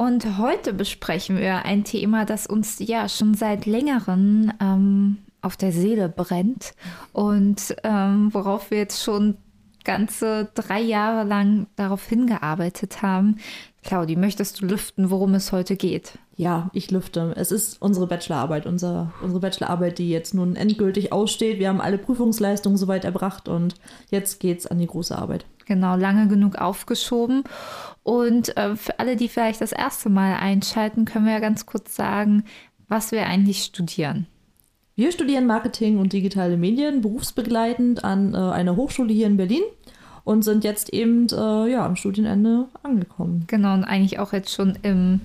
Und heute besprechen wir ein Thema, das uns ja schon seit längerem ähm, auf der Seele brennt und ähm, worauf wir jetzt schon ganze drei Jahre lang darauf hingearbeitet haben. Claudi, möchtest du lüften, worum es heute geht? Ja, ich lüfte. Es ist unsere Bachelorarbeit, unser, unsere Bachelorarbeit, die jetzt nun endgültig aussteht. Wir haben alle Prüfungsleistungen soweit erbracht und jetzt geht's an die große Arbeit. Genau, lange genug aufgeschoben. Und äh, für alle, die vielleicht das erste Mal einschalten, können wir ja ganz kurz sagen, was wir eigentlich studieren. Wir studieren Marketing und digitale Medien berufsbegleitend an äh, einer Hochschule hier in Berlin und sind jetzt eben äh, ja, am Studienende angekommen. Genau, und eigentlich auch jetzt schon im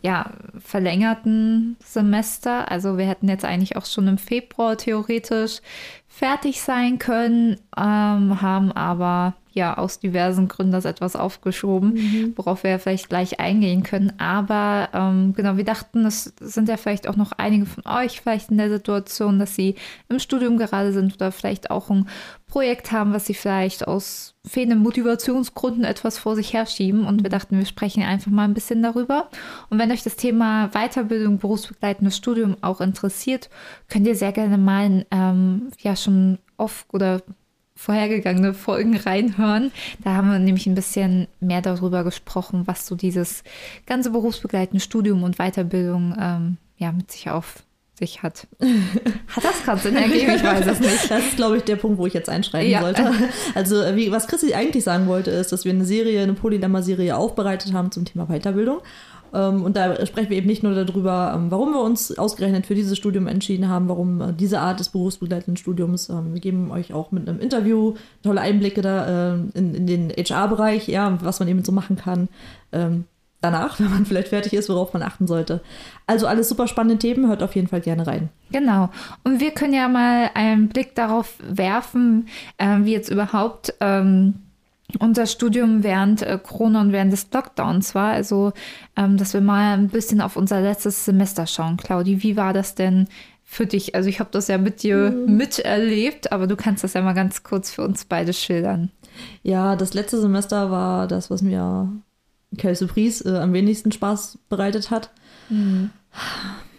ja, verlängerten Semester. Also wir hätten jetzt eigentlich auch schon im Februar theoretisch fertig sein können, ähm, haben aber ja aus diversen Gründen das etwas aufgeschoben, mhm. worauf wir ja vielleicht gleich eingehen können. Aber ähm, genau, wir dachten, es sind ja vielleicht auch noch einige von euch vielleicht in der Situation, dass sie im Studium gerade sind oder vielleicht auch ein Projekt haben, was sie vielleicht aus fehlenden Motivationsgründen etwas vor sich herschieben. Und wir dachten, wir sprechen einfach mal ein bisschen darüber. Und wenn euch das Thema Weiterbildung, berufsbegleitendes Studium auch interessiert, könnt ihr sehr gerne mal ähm, ja schon oft oder vorhergegangene Folgen reinhören. Da haben wir nämlich ein bisschen mehr darüber gesprochen, was so dieses ganze berufsbegleitende Studium und Weiterbildung ähm, ja, mit sich auf sich hat. Hat das gerade Sinn ergeben? Ich weiß es nicht. Das ist, glaube ich, der Punkt, wo ich jetzt einschreiben ja. sollte. Also, wie, was Christi eigentlich sagen wollte, ist, dass wir eine Serie, eine Polylemma-Serie aufbereitet haben zum Thema Weiterbildung. Ähm, und da sprechen wir eben nicht nur darüber, ähm, warum wir uns ausgerechnet für dieses Studium entschieden haben, warum äh, diese Art des berufsbegleitenden Studiums. Ähm, wir geben euch auch mit einem Interview tolle Einblicke da äh, in, in den HR-Bereich, ja, was man eben so machen kann. Danach, wenn man vielleicht fertig ist, worauf man achten sollte. Also alles super spannende Themen, hört auf jeden Fall gerne rein. Genau. Und wir können ja mal einen Blick darauf werfen, äh, wie jetzt überhaupt ähm, unser Studium während äh, Corona und während des Lockdowns war. Also, ähm, dass wir mal ein bisschen auf unser letztes Semester schauen. Claudi, wie war das denn für dich? Also, ich habe das ja mit dir mhm. miterlebt, aber du kannst das ja mal ganz kurz für uns beide schildern. Ja, das letzte Semester war das, was mir Quelle Surprise äh, am wenigsten Spaß bereitet hat. Mhm.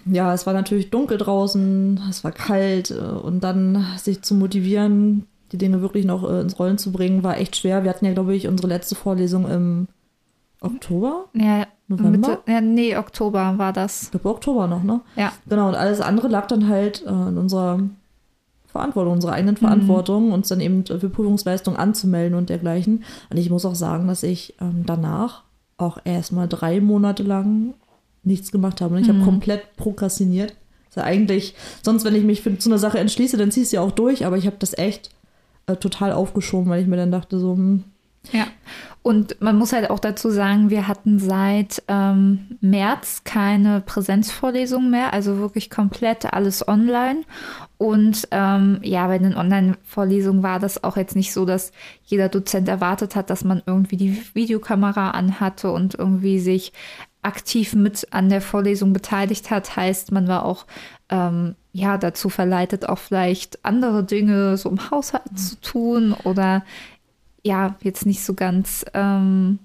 Ja, es war natürlich dunkel draußen, es war kalt äh, und dann sich zu motivieren, die Dinge wirklich noch äh, ins Rollen zu bringen, war echt schwer. Wir hatten ja, glaube ich, unsere letzte Vorlesung im Oktober? Ja, November? Mitte, ja, nee, Oktober war das. Ich glaube, Oktober noch, ne? Ja. Genau, und alles andere lag dann halt äh, in unserer Verantwortung, unserer eigenen mhm. Verantwortung, mhm. uns dann eben für Prüfungsleistung anzumelden und dergleichen. Und ich muss auch sagen, dass ich ähm, danach auch erstmal drei Monate lang nichts gemacht habe. Und ich mhm. habe komplett prokrastiniert. Also eigentlich, sonst, wenn ich mich für, zu einer Sache entschließe, dann ziehst du ja auch durch, aber ich habe das echt äh, total aufgeschoben, weil ich mir dann dachte, so, hm. Ja, und man muss halt auch dazu sagen, wir hatten seit ähm, März keine Präsenzvorlesungen mehr, also wirklich komplett alles online. Und ähm, ja, bei den Online-Vorlesungen war das auch jetzt nicht so, dass jeder Dozent erwartet hat, dass man irgendwie die Videokamera anhatte und irgendwie sich aktiv mit an der Vorlesung beteiligt hat. Heißt, man war auch ähm, ja, dazu verleitet, auch vielleicht andere Dinge so im Haushalt zu tun oder ja, jetzt nicht so ganz. Ähm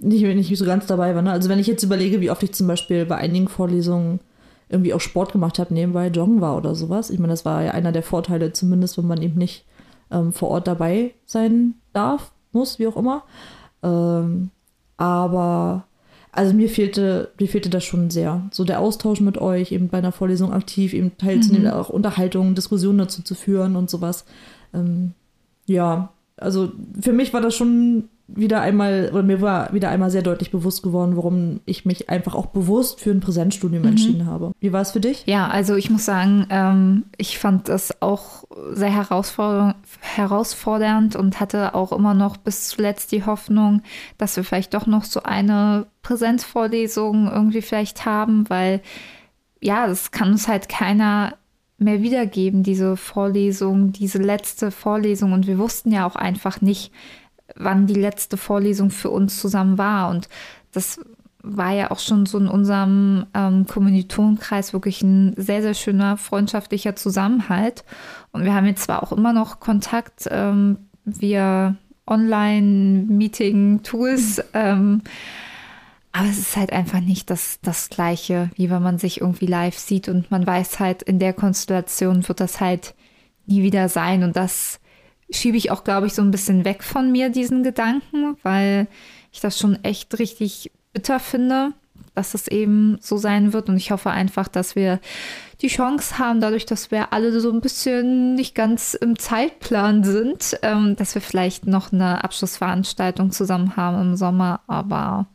nicht, nicht so ganz dabei war. Ne? Also, wenn ich jetzt überlege, wie oft ich zum Beispiel bei einigen Vorlesungen irgendwie auch Sport gemacht habe, nebenbei joggen war oder sowas. Ich meine, das war ja einer der Vorteile, zumindest wenn man eben nicht ähm, vor Ort dabei sein darf, muss, wie auch immer. Ähm, aber also mir fehlte, mir fehlte das schon sehr. So der Austausch mit euch, eben bei einer Vorlesung aktiv, eben teilzunehmen, mhm. auch Unterhaltungen, Diskussionen dazu zu führen und sowas. Ähm, ja, also für mich war das schon wieder einmal, oder mir war wieder einmal sehr deutlich bewusst geworden, warum ich mich einfach auch bewusst für ein Präsenzstudium mhm. entschieden habe. Wie war es für dich? Ja, also ich muss sagen, ähm, ich fand das auch sehr herausfordernd, herausfordernd und hatte auch immer noch bis zuletzt die Hoffnung, dass wir vielleicht doch noch so eine Präsenzvorlesung irgendwie vielleicht haben, weil ja, das kann uns halt keiner mehr wiedergeben, diese Vorlesung, diese letzte Vorlesung. Und wir wussten ja auch einfach nicht, wann die letzte Vorlesung für uns zusammen war. Und das war ja auch schon so in unserem ähm, Kommilitonenkreis wirklich ein sehr, sehr schöner freundschaftlicher Zusammenhalt. Und wir haben jetzt zwar auch immer noch Kontakt ähm, via Online-Meeting-Tools, ähm, aber es ist halt einfach nicht das, das Gleiche, wie wenn man sich irgendwie live sieht und man weiß halt, in der Konstellation wird das halt nie wieder sein. Und das schiebe ich auch, glaube ich, so ein bisschen weg von mir, diesen Gedanken, weil ich das schon echt richtig bitter finde, dass es eben so sein wird. Und ich hoffe einfach, dass wir die Chance haben, dadurch, dass wir alle so ein bisschen nicht ganz im Zeitplan sind, ähm, dass wir vielleicht noch eine Abschlussveranstaltung zusammen haben im Sommer. Aber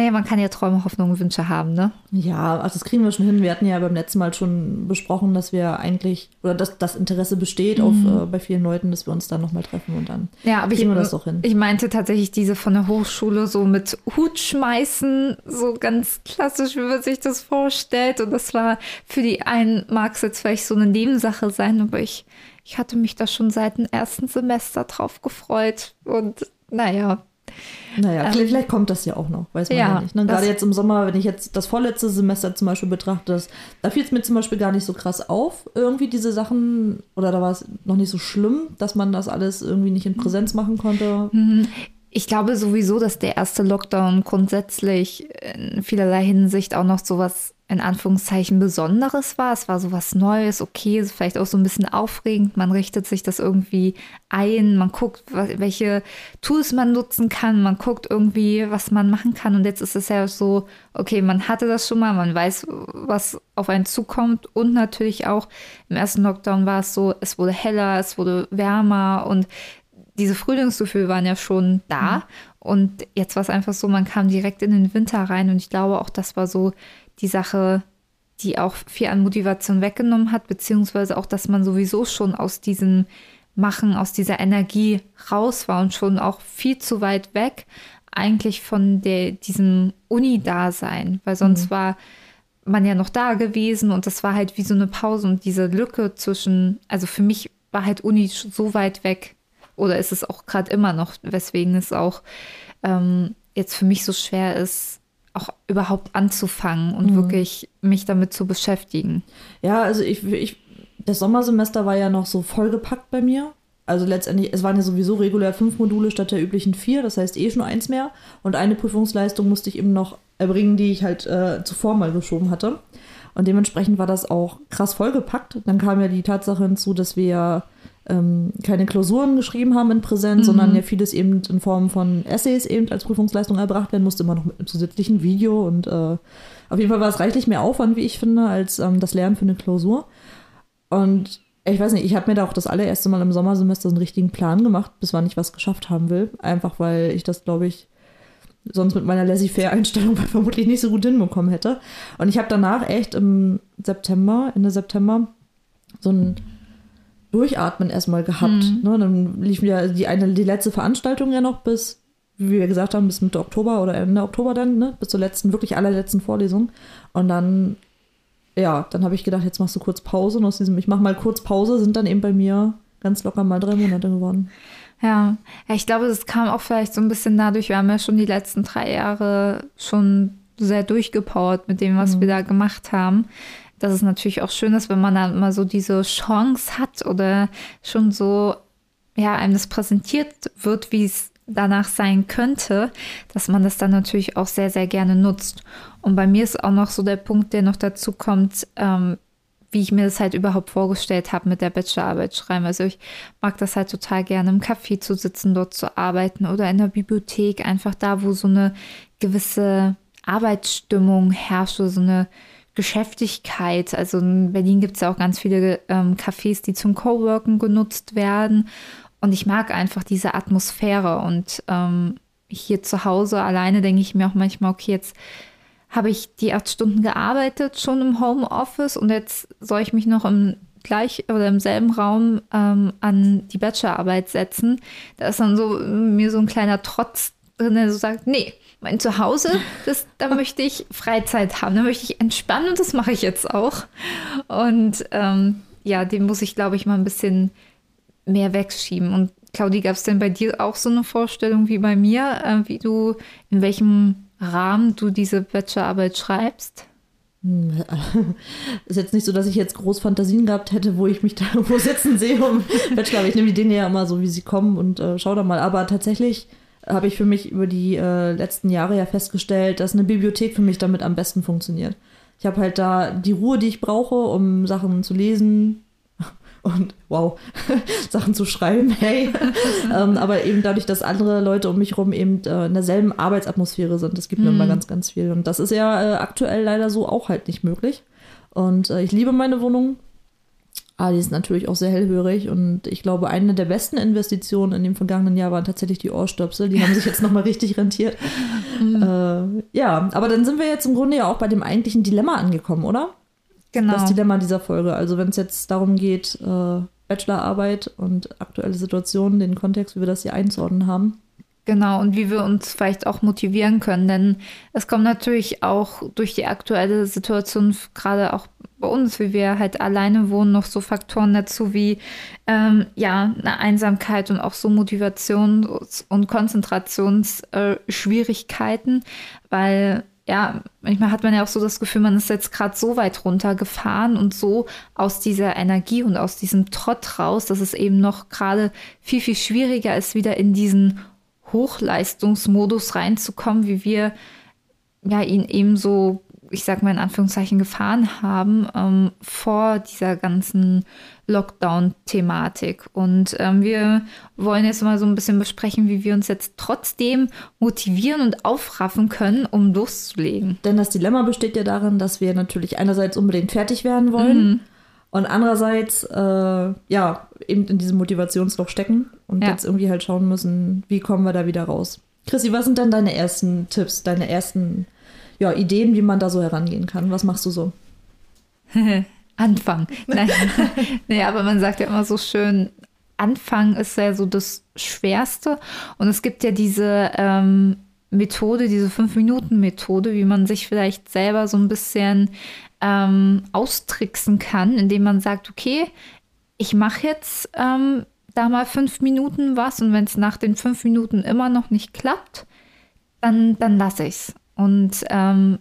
naja, man kann ja Träume, Hoffnungen, Wünsche haben, ne? Ja, also das kriegen wir schon hin. Wir hatten ja beim letzten Mal schon besprochen, dass wir eigentlich, oder dass das Interesse besteht mhm. auf, äh, bei vielen Leuten, dass wir uns dann nochmal treffen und dann ja, aber kriegen ich, wir das doch hin. Ich meinte tatsächlich diese von der Hochschule so mit Hut schmeißen, so ganz klassisch, wie man sich das vorstellt. Und das war für die einen mag es jetzt vielleicht so eine Nebensache sein, aber ich, ich hatte mich da schon seit dem ersten Semester drauf gefreut. Und naja, naja, ähm, vielleicht, kommt das ja auch noch, weiß man ja, ja nicht. Ne? Gerade jetzt im Sommer, wenn ich jetzt das vorletzte Semester zum Beispiel betrachte, das, da fiel es mir zum Beispiel gar nicht so krass auf, irgendwie diese Sachen, oder da war es noch nicht so schlimm, dass man das alles irgendwie nicht in Präsenz machen konnte. Mhm. Ich glaube sowieso, dass der erste Lockdown grundsätzlich in vielerlei Hinsicht auch noch sowas in Anführungszeichen Besonderes war. Es war so was Neues, okay, vielleicht auch so ein bisschen aufregend. Man richtet sich das irgendwie ein, man guckt, welche Tools man nutzen kann, man guckt irgendwie, was man machen kann. Und jetzt ist es ja so, okay, man hatte das schon mal, man weiß, was auf einen zukommt. Und natürlich auch im ersten Lockdown war es so, es wurde heller, es wurde wärmer und diese Frühlingsgefühle waren ja schon da. Mhm. Und jetzt war es einfach so, man kam direkt in den Winter rein. Und ich glaube auch, das war so die Sache, die auch viel an Motivation weggenommen hat, beziehungsweise auch, dass man sowieso schon aus diesem Machen, aus dieser Energie raus war und schon auch viel zu weit weg eigentlich von der, diesem Uni-Dasein, weil sonst mhm. war man ja noch da gewesen und das war halt wie so eine Pause und diese Lücke zwischen, also für mich war halt Uni so weit weg oder ist es auch gerade immer noch, weswegen es auch ähm, jetzt für mich so schwer ist, auch überhaupt anzufangen und mhm. wirklich mich damit zu beschäftigen. Ja, also ich, ich, das Sommersemester war ja noch so vollgepackt bei mir. Also letztendlich, es waren ja sowieso regulär fünf Module statt der üblichen vier, das heißt eh schon eins mehr. Und eine Prüfungsleistung musste ich eben noch erbringen, die ich halt äh, zuvor mal geschoben hatte. Und dementsprechend war das auch krass vollgepackt. Dann kam ja die Tatsache hinzu, dass wir ähm, keine Klausuren geschrieben haben in Präsenz, mhm. sondern ja vieles eben in Form von Essays eben als Prüfungsleistung erbracht werden musste, immer noch mit einem zusätzlichen Video und äh, auf jeden Fall war es reichlich mehr Aufwand, wie ich finde, als ähm, das Lernen für eine Klausur. Und ich weiß nicht, ich habe mir da auch das allererste Mal im Sommersemester so einen richtigen Plan gemacht, bis wann ich was geschafft haben will. Einfach weil ich das, glaube ich, sonst mit meiner Laissez-faire-Einstellung vermutlich nicht so gut hinbekommen hätte. Und ich habe danach echt im September, Ende September, so ein Durchatmen erstmal gehabt. Mhm. Ne? Dann lief ja die eine, die letzte Veranstaltung ja noch bis, wie wir gesagt haben, bis Mitte Oktober oder Ende Oktober dann, ne? bis zur letzten, wirklich allerletzten Vorlesung. Und dann, ja, dann habe ich gedacht, jetzt machst du kurz Pause. Und aus diesem, ich mache mal kurz Pause, sind dann eben bei mir ganz locker mal drei Monate geworden. Ja. ja, ich glaube, das kam auch vielleicht so ein bisschen dadurch, wir haben ja schon die letzten drei Jahre schon sehr durchgepowert mit dem, was mhm. wir da gemacht haben dass es natürlich auch schön ist, wenn man dann mal so diese Chance hat oder schon so, ja, einem das präsentiert wird, wie es danach sein könnte, dass man das dann natürlich auch sehr, sehr gerne nutzt. Und bei mir ist auch noch so der Punkt, der noch dazu kommt, ähm, wie ich mir das halt überhaupt vorgestellt habe mit der Bachelorarbeit schreiben. Also ich mag das halt total gerne im Café zu sitzen, dort zu arbeiten oder in der Bibliothek, einfach da, wo so eine gewisse Arbeitsstimmung herrscht, so eine Geschäftigkeit. Also in Berlin gibt es ja auch ganz viele ähm, Cafés, die zum Coworken genutzt werden. Und ich mag einfach diese Atmosphäre. Und ähm, hier zu Hause alleine denke ich mir auch manchmal, okay, jetzt habe ich die acht Stunden gearbeitet, schon im Homeoffice und jetzt soll ich mich noch im gleich oder im selben Raum ähm, an die Bachelorarbeit setzen. Da ist dann so mir so ein kleiner Trotz drin, der so sagt, nee, mein Zuhause, das, da möchte ich Freizeit haben, da möchte ich entspannen und das mache ich jetzt auch. Und ähm, ja, den muss ich, glaube ich, mal ein bisschen mehr wegschieben. Und Claudi, gab es denn bei dir auch so eine Vorstellung wie bei mir, äh, wie du, in welchem Rahmen du diese Bachelorarbeit schreibst? Ist jetzt nicht so, dass ich jetzt groß Fantasien gehabt hätte, wo ich mich da irgendwo sitzen sehe um Bachelor. Aber ich nehme die Dinge ja immer so, wie sie kommen und äh, schau da mal. Aber tatsächlich habe ich für mich über die äh, letzten Jahre ja festgestellt, dass eine Bibliothek für mich damit am besten funktioniert. Ich habe halt da die Ruhe, die ich brauche, um Sachen zu lesen, und wow, Sachen zu schreiben, hey. ähm, aber eben dadurch, dass andere Leute um mich herum eben äh, in derselben Arbeitsatmosphäre sind, das gibt mir immer mhm. ganz, ganz viel. Und das ist ja äh, aktuell leider so auch halt nicht möglich. Und äh, ich liebe meine Wohnung. Aber die ist natürlich auch sehr hellhörig und ich glaube, eine der besten Investitionen in dem vergangenen Jahr waren tatsächlich die Ohrstöpsel. Die haben sich jetzt nochmal richtig rentiert. Mhm. Äh, ja, aber dann sind wir jetzt im Grunde ja auch bei dem eigentlichen Dilemma angekommen, oder? Genau. Das Dilemma dieser Folge. Also wenn es jetzt darum geht, äh, Bachelorarbeit und aktuelle Situationen, den Kontext, wie wir das hier einzuordnen haben. Genau, und wie wir uns vielleicht auch motivieren können. Denn es kommt natürlich auch durch die aktuelle Situation, gerade auch bei uns, wie wir halt alleine wohnen, noch so Faktoren dazu wie ähm, ja, eine Einsamkeit und auch so Motivations- und Konzentrationsschwierigkeiten, weil ja, manchmal hat man ja auch so das Gefühl, man ist jetzt gerade so weit runtergefahren und so aus dieser Energie und aus diesem Trott raus, dass es eben noch gerade viel, viel schwieriger ist, wieder in diesen Hochleistungsmodus reinzukommen, wie wir ja ihn eben so ich sag mal in Anführungszeichen, gefahren haben ähm, vor dieser ganzen Lockdown-Thematik. Und ähm, wir wollen jetzt mal so ein bisschen besprechen, wie wir uns jetzt trotzdem motivieren und aufraffen können, um loszulegen. Denn das Dilemma besteht ja darin, dass wir natürlich einerseits unbedingt fertig werden wollen. Mhm. Und andererseits, äh, ja, eben in diesem Motivationsloch stecken und ja. jetzt irgendwie halt schauen müssen, wie kommen wir da wieder raus. Chrissy, was sind dann deine ersten Tipps, deine ersten ja, Ideen, wie man da so herangehen kann. Was machst du so? Anfang. Nein. nee, aber man sagt ja immer so schön, Anfang ist ja so das Schwerste. Und es gibt ja diese ähm, Methode, diese Fünf-Minuten-Methode, wie man sich vielleicht selber so ein bisschen ähm, austricksen kann, indem man sagt, okay, ich mache jetzt ähm, da mal fünf Minuten was und wenn es nach den fünf Minuten immer noch nicht klappt, dann, dann lasse ich es. Und ähm,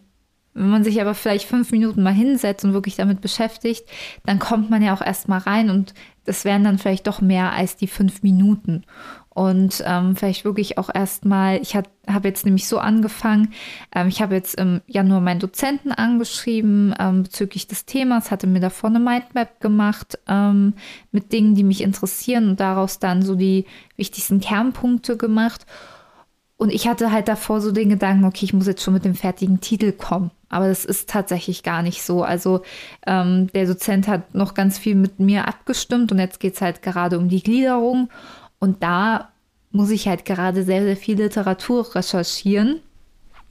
wenn man sich aber vielleicht fünf Minuten mal hinsetzt und wirklich damit beschäftigt, dann kommt man ja auch erst mal rein und das wären dann vielleicht doch mehr als die fünf Minuten. Und ähm, vielleicht wirklich auch erstmal, ich habe jetzt nämlich so angefangen, ähm, ich habe jetzt im Januar meinen Dozenten angeschrieben ähm, bezüglich des Themas, hatte mir davor eine Mindmap gemacht ähm, mit Dingen, die mich interessieren und daraus dann so die wichtigsten Kernpunkte gemacht. Und ich hatte halt davor so den Gedanken, okay, ich muss jetzt schon mit dem fertigen Titel kommen. Aber das ist tatsächlich gar nicht so. Also ähm, der Dozent hat noch ganz viel mit mir abgestimmt und jetzt geht es halt gerade um die Gliederung. Und da muss ich halt gerade sehr, sehr viel Literatur recherchieren,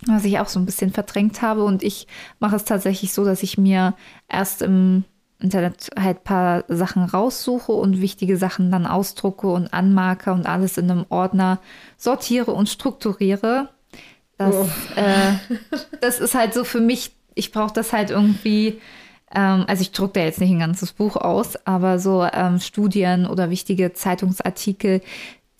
was ich auch so ein bisschen verdrängt habe. Und ich mache es tatsächlich so, dass ich mir erst im Internet halt ein paar Sachen raussuche und wichtige Sachen dann ausdrucke und anmarke und alles in einem Ordner sortiere und strukturiere. Das, oh. äh, das ist halt so für mich, ich brauche das halt irgendwie, ähm, also ich drucke da jetzt nicht ein ganzes Buch aus, aber so ähm, Studien oder wichtige Zeitungsartikel,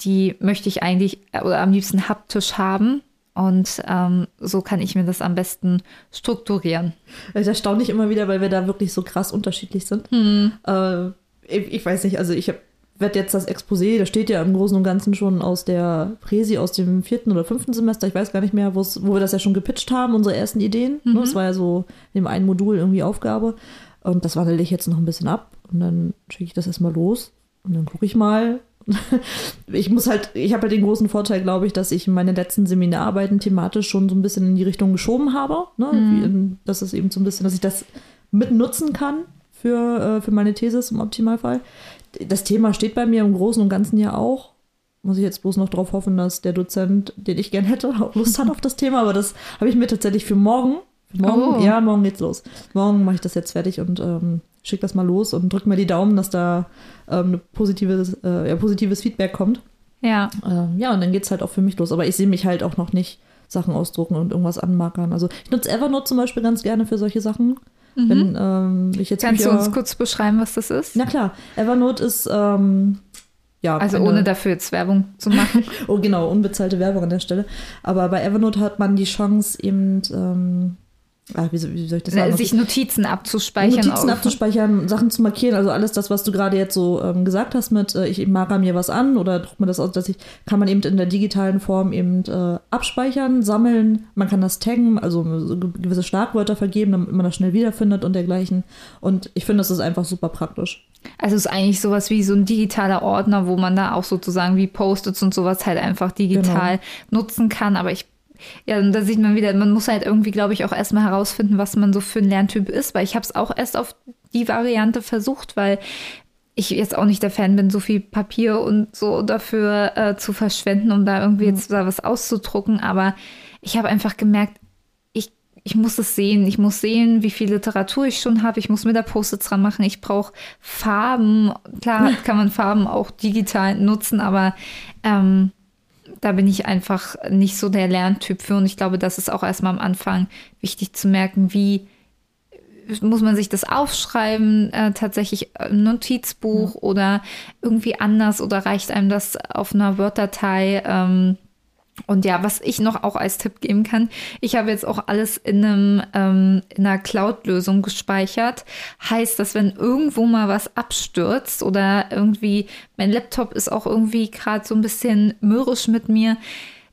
die möchte ich eigentlich oder am liebsten haptisch haben. Und ähm, so kann ich mir das am besten strukturieren. Das erstaune ich immer wieder, weil wir da wirklich so krass unterschiedlich sind. Hm. Äh, ich, ich, weiß nicht, also ich werde jetzt das Exposé, das steht ja im Großen und Ganzen schon aus der Präsi aus dem vierten oder fünften Semester, ich weiß gar nicht mehr, wo wir das ja schon gepitcht haben, unsere ersten Ideen. Mhm. Das war ja so in dem einen Modul irgendwie Aufgabe. Und das wandle ich jetzt noch ein bisschen ab und dann schicke ich das erstmal los und dann gucke ich mal, ich muss halt, ich habe halt den großen Vorteil, glaube ich, dass ich meine letzten Seminararbeiten thematisch schon so ein bisschen in die Richtung geschoben habe. Ne? Mhm. In, das ist eben so ein bisschen, dass ich das mitnutzen kann für, äh, für meine Thesis im Optimalfall. Das Thema steht bei mir im Großen und Ganzen ja auch. Muss ich jetzt bloß noch darauf hoffen, dass der Dozent, den ich gern hätte, auch Lust hat auf das Thema. Aber das habe ich mir tatsächlich für morgen. Für morgen, oh. ja, morgen geht's los. Morgen mache ich das jetzt fertig und ähm, schicke das mal los und drück mir die Daumen, dass da ähm, ein positives, äh, ja, positives Feedback kommt. Ja. Ähm, ja, und dann geht es halt auch für mich los. Aber ich sehe mich halt auch noch nicht Sachen ausdrucken und irgendwas anmarkern. Also ich nutze Evernote zum Beispiel ganz gerne für solche Sachen. Wenn ähm, ich jetzt Mhm. Kannst du uns kurz beschreiben, was das ist? Na klar, Evernote ist ähm, ja also eine- ohne dafür jetzt Werbung zu machen. Oh, genau, unbezahlte Werbung an der Stelle. Aber bei Evernote hat man die Chance, eben, ähm, ah, wie, wie soll ich das sagen? sich Notizen abzuspeichern. Notizen auf- abzuspeichern, Sachen zu markieren, also alles das, was du gerade jetzt so ähm, gesagt hast mit, äh, ich marker mir was an oder druck mir das aus, dass ich, kann man eben in der digitalen Form eben äh, abspeichern, sammeln, man kann das taggen, also so ge- gewisse Schlagwörter vergeben, damit man das schnell wiederfindet und dergleichen. Und ich finde, das ist einfach super praktisch. Also es ist eigentlich sowas wie so ein digitaler Ordner, wo man da auch sozusagen wie Post-its und sowas halt einfach digital nutzen kann. Aber ich, ja, und da sieht man wieder, man muss halt irgendwie, glaube ich, auch erstmal herausfinden, was man so für ein Lerntyp ist, weil ich habe es auch erst auf die Variante versucht, weil ich jetzt auch nicht der Fan bin, so viel Papier und so dafür äh, zu verschwenden, um da irgendwie jetzt da was auszudrucken. Aber ich habe einfach gemerkt, ich, ich muss es sehen. Ich muss sehen, wie viel Literatur ich schon habe. Ich muss mir da Post-its dran machen. Ich brauche Farben. Klar kann man Farben auch digital nutzen, aber ähm, da bin ich einfach nicht so der Lerntyp für. Und ich glaube, das ist auch erstmal am Anfang wichtig zu merken, wie muss man sich das aufschreiben, äh, tatsächlich im Notizbuch oder irgendwie anders oder reicht einem das auf einer Word-Datei? Ähm, und ja, was ich noch auch als Tipp geben kann, ich habe jetzt auch alles in, einem, ähm, in einer Cloud-Lösung gespeichert. Heißt, dass wenn irgendwo mal was abstürzt oder irgendwie, mein Laptop ist auch irgendwie gerade so ein bisschen mürrisch mit mir,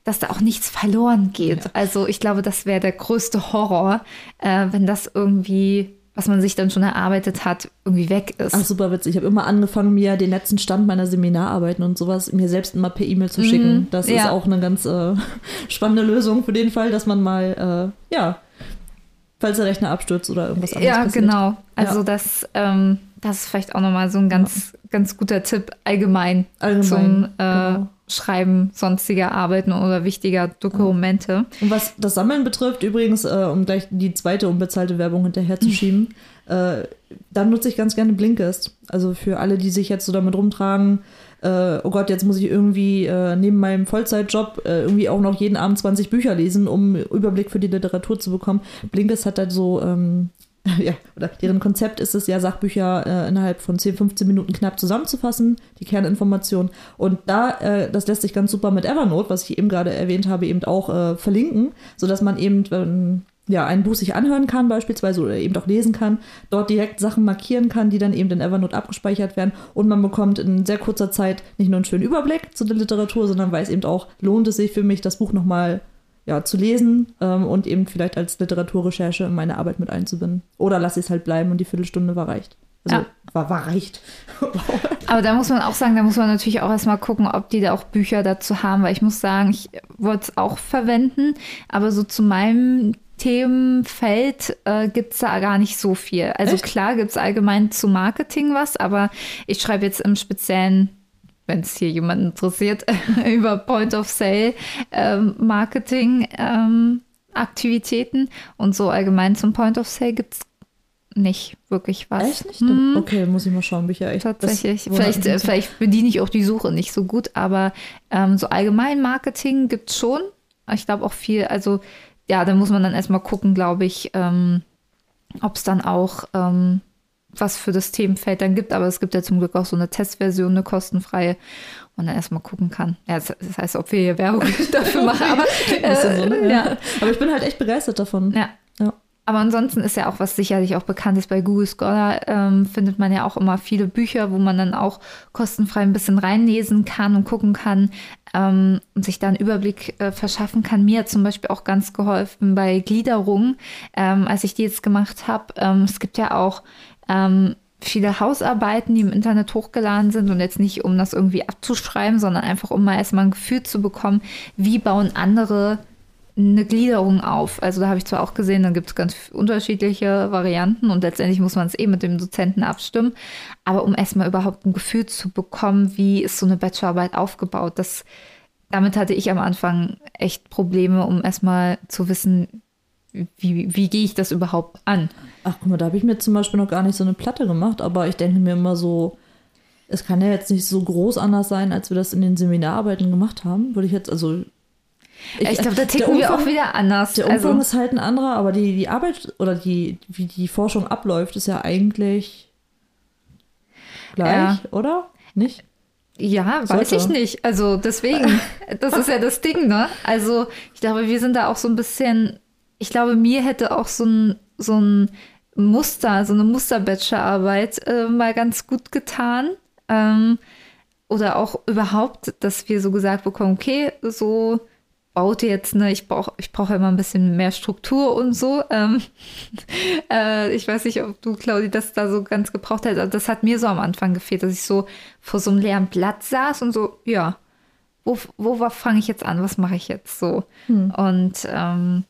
dass da auch nichts verloren geht. Also ich glaube, das wäre der größte Horror, äh, wenn das irgendwie, was man sich dann schon erarbeitet hat, irgendwie weg ist. Ach, super witzig. Ich habe immer angefangen, mir den letzten Stand meiner Seminararbeiten und sowas mir selbst immer per E-Mail zu schicken. Das ist Mhm. ja. auch eine ganz äh, spannende Lösung für den Fall, dass man mal, äh, ja, falls der Rechner abstürzt oder irgendwas anderes Ja, passiert. genau. Also Ja. das, ähm, das ist vielleicht auch nochmal so ein ganz, ganz guter Tipp allgemein, Allgemein, zum äh, genau. Schreiben sonstiger Arbeiten oder wichtiger Dokumente. Und was das Sammeln betrifft, übrigens, äh, um gleich die zweite unbezahlte Werbung hinterherzuschieben, äh, dann nutze ich ganz gerne Blinkist. Also für alle, die sich jetzt so damit rumtragen, äh, oh Gott, jetzt muss ich irgendwie äh, neben meinem Vollzeitjob äh, irgendwie auch noch jeden Abend 20 Bücher lesen, um Überblick für die Literatur zu bekommen. Blinkist hat halt so, ähm, ja, oder deren Konzept ist es ja, Sachbücher äh, innerhalb von 10, 15 Minuten knapp zusammenzufassen, die Kerninformationen. Und da, äh, das lässt sich ganz super mit Evernote, was ich eben gerade erwähnt habe, eben auch äh, verlinken, sodass man eben, ähm, ja, ein Buch sich anhören kann beispielsweise oder eben auch lesen kann, dort direkt Sachen markieren kann, die dann eben in Evernote abgespeichert werden und man bekommt in sehr kurzer Zeit nicht nur einen schönen Überblick zu der Literatur, sondern weiß eben auch, lohnt es sich für mich, das Buch nochmal ja, zu lesen ähm, und eben vielleicht als Literaturrecherche in meine Arbeit mit einzubinden. Oder lasse ich es halt bleiben und die Viertelstunde war reicht. Also Ja. war, war reicht. Aber da muss man auch sagen, da muss man natürlich auch erstmal gucken, ob die da auch Bücher dazu haben, weil ich muss sagen, ich wollte es auch verwenden, aber so zu meinem Themenfeld äh, gibt es da gar nicht so viel. Also Echt? klar gibt es allgemein zu Marketing was, aber ich schreibe jetzt im Speziellen, wenn es hier jemand interessiert, über Point of Sale ähm, Marketing ähm, Aktivitäten und so allgemein zum Point of Sale gibt es nicht wirklich was. Echt nicht? Dann- Okay, muss ich mal schauen, Bücher echt. das Tatsächlich. wundert Vielleicht, äh, vielleicht bediene ich auch die Suche nicht so gut, aber ähm, so allgemein Marketing gibt es schon. Ich glaube auch viel, also ja, da muss man dann erstmal gucken, glaube ich, ähm, ob es dann auch ähm, was für das Themenfeld dann gibt. Aber es gibt ja zum Glück auch so eine Testversion, eine kostenfreie, wo man dann erstmal gucken kann. Ja, das, das heißt, ob wir hier Werbung dafür machen, aber bisschen so, ne? äh, ja. Aber ich bin halt echt begeistert davon. Ja. Ja. Aber ansonsten ist ja auch, was sicherlich auch bekannt ist bei Google Scholar, ähm, findet man ja auch immer viele Bücher, wo man dann auch kostenfrei ein bisschen reinlesen kann und gucken kann ähm, und sich da einen Überblick äh, verschaffen kann. Mir hat zum Beispiel auch ganz geholfen bei Gliederung, ähm, als ich die jetzt gemacht habe. Ähm, es gibt ja auch ähm, viele Hausarbeiten, die im Internet hochgeladen sind und jetzt nicht, um das irgendwie abzuschreiben, sondern einfach, um mal erstmal ein Gefühl zu bekommen, wie bauen andere eine Gliederung auf. Also da habe ich zwar auch gesehen, da gibt es ganz unterschiedliche Varianten und letztendlich muss man es eh mit dem Dozenten abstimmen. Aber um erstmal überhaupt ein Gefühl zu bekommen, wie ist so eine Bachelorarbeit aufgebaut, das, damit hatte ich am Anfang echt Probleme, um erstmal zu wissen, wie, wie gehe ich das überhaupt an. Ach, guck mal, da habe ich mir zum Beispiel noch gar nicht so eine Platte gemacht, aber ich denke mir immer so, es kann ja jetzt nicht so groß anders sein, als wir das in den Seminararbeiten gemacht haben. Würde ich jetzt, also Ich, ich glaube, da ticken der wir Umfang- auch wieder anders. Der Umfang also, ist halt ein anderer, aber die, die Arbeit oder die, wie die Forschung abläuft, ist ja eigentlich gleich, Ja. oder? Nicht? Ja, weiß Sollte. ich nicht. Also deswegen, das ist ja das Ding, ne? Also ich glaube, wir sind da auch so ein bisschen, ich glaube, mir hätte auch so ein, so ein Muster, so eine Muster-Bachelorarbeit äh, mal ganz gut getan. Ähm, oder auch überhaupt, dass wir so gesagt bekommen, okay, so baut ihr jetzt, ne, ich brauche ich brauch immer ein bisschen mehr Struktur und so. Ähm, äh, ich weiß nicht, ob du, Claudi, das da so ganz gebraucht hättest. Also das hat mir so am Anfang gefehlt, dass ich so vor so einem leeren Blatt saß und so, ja, wo, wo fange ich jetzt an? Was mache ich jetzt so? Und ähm,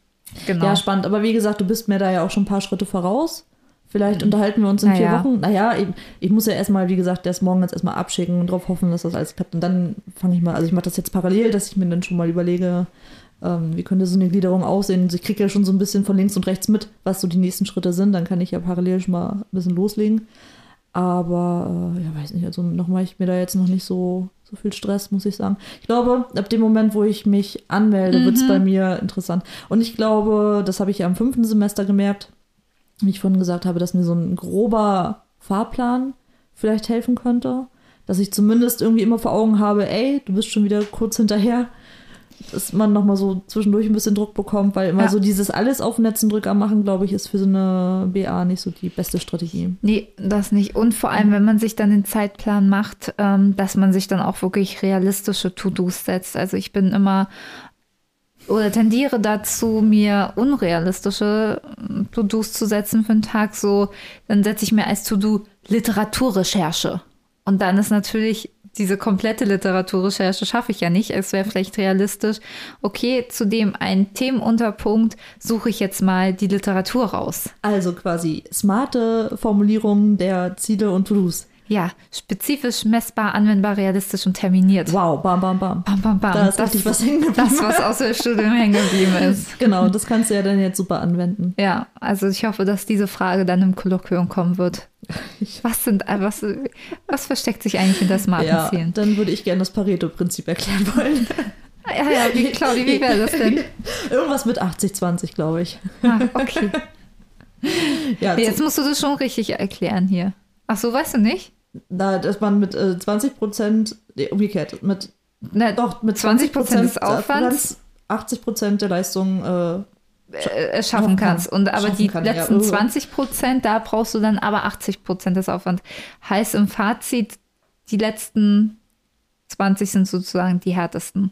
genau. Ja, spannend. Aber wie gesagt, du bist mir da ja auch schon ein paar Schritte voraus. Vielleicht unterhalten wir uns in vier Naja. Wochen. Naja, ich, ich muss ja erstmal, wie gesagt, erst morgen jetzt erstmal abschicken und darauf hoffen, dass das alles klappt. Und dann fange ich mal, also ich mache das jetzt parallel, dass ich mir dann schon mal überlege, ähm, wie könnte so eine Gliederung aussehen. Also ich kriege ja schon so ein bisschen von links und rechts mit, was so die nächsten Schritte sind. Dann kann ich ja parallel schon mal ein bisschen loslegen. Aber äh, ja, weiß nicht, also noch mache ich mir da jetzt noch nicht so, so viel Stress, muss ich sagen. Ich glaube, ab dem Moment, wo ich mich anmelde, wird es bei mir interessant. Und ich glaube, das habe ich ja im fünften Semester gemerkt, wie ich vorhin gesagt habe, dass mir so ein grober Fahrplan vielleicht helfen könnte. Dass ich zumindest irgendwie immer vor Augen habe, ey, du bist schon wieder kurz hinterher. Dass man nochmal so zwischendurch ein bisschen Druck bekommt, weil immer Ja. so dieses alles auf Netzendrücker machen, glaube ich, ist für so eine BA nicht so die beste Strategie. Nee, das nicht. Und vor allem, wenn man sich dann den Zeitplan macht, ähm, dass man sich dann auch wirklich realistische To-Dos setzt. Also ich bin immer oder tendiere dazu, mir unrealistische ähm, To-Dos zu setzen für den Tag. So, dann setze ich mir als To-Do Literaturrecherche. Und dann ist natürlich diese komplette Literaturrecherche schaffe ich ja nicht. Es wäre vielleicht realistisch, okay, zu dem einen Themenunterpunkt suche ich jetzt mal die Literatur raus. Also quasi smarte Formulierungen der Ziele und To-Dos. Ja, spezifisch, messbar, anwendbar, realistisch und terminiert. Wow, bam, bam, bam. Bam, bam, bam. Da ist das, was hängen geblieben. das, was aus dem Studium hängen geblieben ist. Genau, das kannst du ja dann jetzt super anwenden. Ja, also ich hoffe, dass diese Frage dann im Kolloquium kommen wird. Was sind, äh, was, was versteckt sich eigentlich hinter smarten Ja, Zielen? dann würde ich gerne das Pareto-Prinzip erklären wollen. Ja, ja, wie, Claudi, wie wäre das denn? Irgendwas mit 80-20, glaube ich. Ah, okay. Ja, Jetzt musst du das schon richtig erklären hier. Ach so, weißt du nicht? Da, dass man mit äh, 20 Prozent, nee, umgekehrt, mit, Na, doch, mit 20 20 des Aufwands 80 Prozent der Leistung, äh, äh, schaffen Schaffen kannst. Und aber die kann, ja. letzten Oh. 20 Prozent, da brauchst du dann aber 80 Prozent des Aufwands. Heißt im Fazit, die letzten 20 sind sozusagen die härtesten.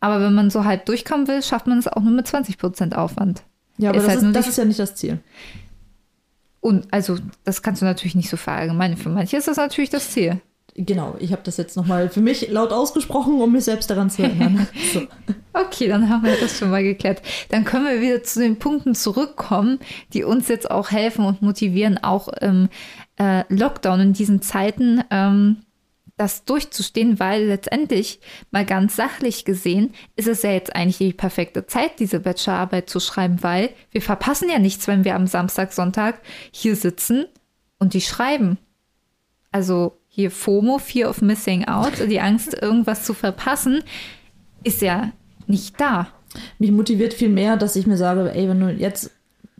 Aber wenn man so halb durchkommen will, schafft man es auch nur mit 20 Prozent Aufwand. ja, aber Ist das, halt ist, das ist ja nicht das Ziel. Und also, das kannst du natürlich nicht so verallgemeinern. Für manche ist das natürlich das Ziel. Genau, ich habe das jetzt nochmal für mich laut ausgesprochen, um mich selbst daran zu erinnern. so. Okay, dann haben wir das schon mal geklärt. Dann können wir wieder zu den Punkten zurückkommen, die uns jetzt auch helfen und motivieren, auch im äh, Lockdown in diesen Zeiten ähm, das durchzustehen, weil letztendlich mal ganz sachlich gesehen ist es ja jetzt eigentlich die perfekte Zeit, diese Bachelorarbeit zu schreiben, weil wir verpassen ja nichts, wenn wir am Samstag, Sonntag hier sitzen und die schreiben. Also hier FOMO, Fear of Missing Out, die Angst, irgendwas zu verpassen, ist ja nicht da. Mich motiviert viel mehr, dass ich mir sage, ey, wenn du jetzt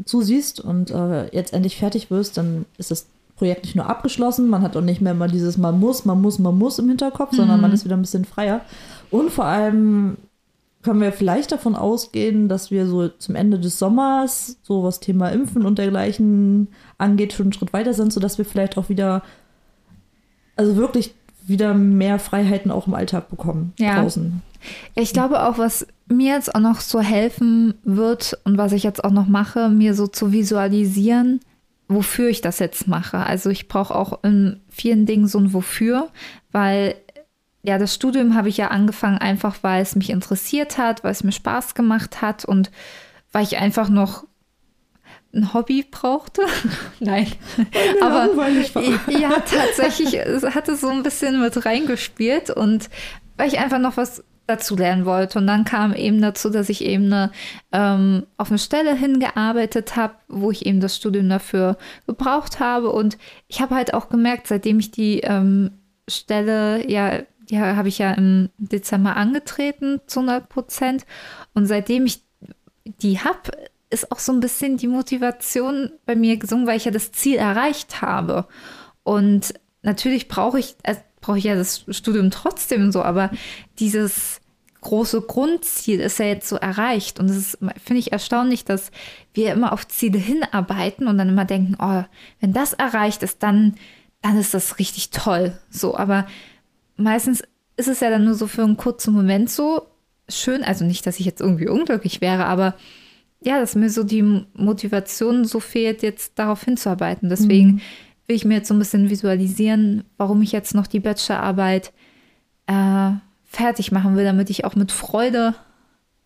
zusiehst und äh, jetzt endlich fertig wirst, dann ist das Projekt nicht nur abgeschlossen, man hat auch nicht mehr mal dieses man muss, man muss, man muss im Hinterkopf, sondern man ist wieder ein bisschen freier. Und vor allem können wir vielleicht davon ausgehen, dass wir so zum Ende des Sommers, so was Thema Impfen und dergleichen angeht, schon einen Schritt weiter sind, sodass wir vielleicht auch wieder, also wirklich wieder mehr Freiheiten auch im Alltag bekommen Ja. draußen. Ich glaube auch, was mir jetzt auch noch so helfen wird und was ich jetzt auch noch mache, mir so zu visualisieren, wofür ich das jetzt mache. Also ich brauche auch in vielen Dingen so ein Wofür, weil ja, das Studium habe ich ja angefangen, einfach weil es mich interessiert hat, weil es mir Spaß gemacht hat und weil ich einfach noch ein Hobby brauchte. Nein. Aber ja, tatsächlich, es hatte so ein bisschen mit reingespielt und weil ich einfach noch was dazu lernen wollte. Und dann kam eben dazu, dass ich eben eine, ähm, auf eine Stelle hingearbeitet habe, wo ich eben das Studium dafür gebraucht habe. Und ich habe halt auch gemerkt, seitdem ich die ähm, Stelle, ja, ja, habe ich ja im Dezember angetreten zu 100 Prozent. Und seitdem ich die habe, ist auch so ein bisschen die Motivation bei mir gesungen, weil ich ja das Ziel erreicht habe. Und natürlich brauche ich, also brauche ich ja das Studium trotzdem so, aber dieses große Grundziel ist ja jetzt so erreicht. Und es finde ich, erstaunlich, dass wir immer auf Ziele hinarbeiten und dann immer denken, oh, wenn das erreicht ist, dann, dann ist das richtig toll. So, aber meistens ist es ja dann nur so für einen kurzen Moment so schön. Also nicht, dass ich jetzt irgendwie unglücklich wäre, aber ja, dass mir so die Motivation so fehlt, jetzt darauf hinzuarbeiten. Deswegen mhm. Will ich mir jetzt so ein bisschen visualisieren, warum ich jetzt noch die Bachelorarbeit äh, fertig machen will, damit ich auch mit Freude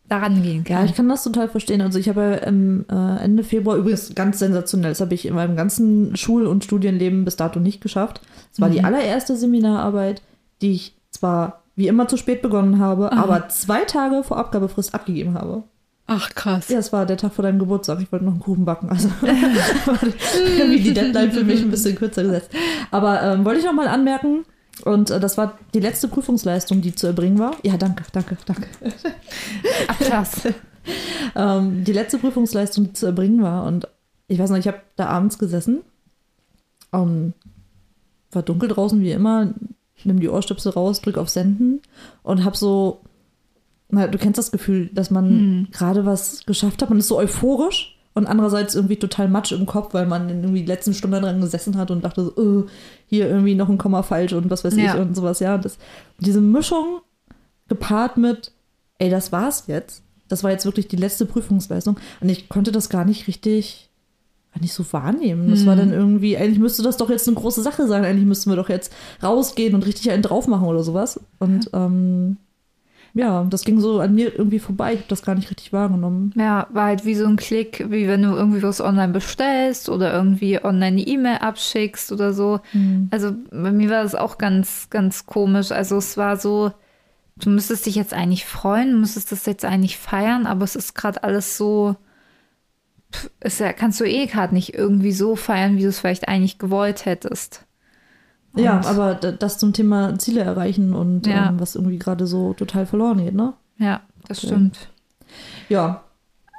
daran gehen kann. Ja, ich kann das total verstehen. Also ich habe im äh, Ende Februar übrigens ganz sensationell, das habe ich in meinem ganzen Schul- und Studienleben bis dato nicht geschafft. Es war mhm. die allererste Seminararbeit, die ich zwar wie immer zu spät begonnen habe, Aha. aber zwei Tage vor Abgabefrist abgegeben habe. Ach krass. Ja, es war der Tag vor deinem Geburtstag. Ich wollte noch einen Kuchen backen. Also irgendwie die Deadline für mich ein bisschen kürzer gesetzt. Aber ähm, wollte ich noch mal anmerken, und äh, das war die letzte Prüfungsleistung, die zu erbringen war. Ja, danke, danke, danke. Ach krass. ähm, die letzte Prüfungsleistung, die zu erbringen war. Und ich weiß noch, ich habe da abends gesessen. Um, war dunkel draußen wie immer. Nimm die Ohrstöpsel raus, drück auf Senden und hab so na, du kennst das Gefühl, dass man hm. gerade was geschafft hat, man ist so euphorisch und andererseits irgendwie total matsch im Kopf, weil man irgendwie die letzten Stunden dran gesessen hat und dachte so, oh, hier irgendwie noch ein Komma falsch und was weiß ja. ich und sowas, ja. Das, diese Mischung gepaart mit, ey, das war's jetzt. Das war jetzt wirklich die letzte Prüfungsleistung und ich konnte das gar nicht richtig nicht so wahrnehmen. Das hm. war dann irgendwie, eigentlich müsste das doch jetzt eine große Sache sein. Eigentlich müssten wir doch jetzt rausgehen und richtig einen drauf machen oder sowas. Und ähm, ja, das ging so an mir irgendwie vorbei. Ich habe das gar nicht richtig wahrgenommen. Ja, war halt wie so ein Klick, wie wenn du irgendwie was online bestellst oder irgendwie online eine E-Mail abschickst oder so. Mhm. Also bei mir war das auch ganz, ganz komisch. Also es war so, du müsstest dich jetzt eigentlich freuen, müsstest das jetzt eigentlich feiern, aber es ist gerade alles so. Ist ja, kannst du eh gerade nicht irgendwie so feiern, wie du es vielleicht eigentlich gewollt hättest. Und ja, aber das zum Thema Ziele erreichen und ja. ähm, was irgendwie gerade so total verloren geht, ne? Ja, das stimmt. Ja.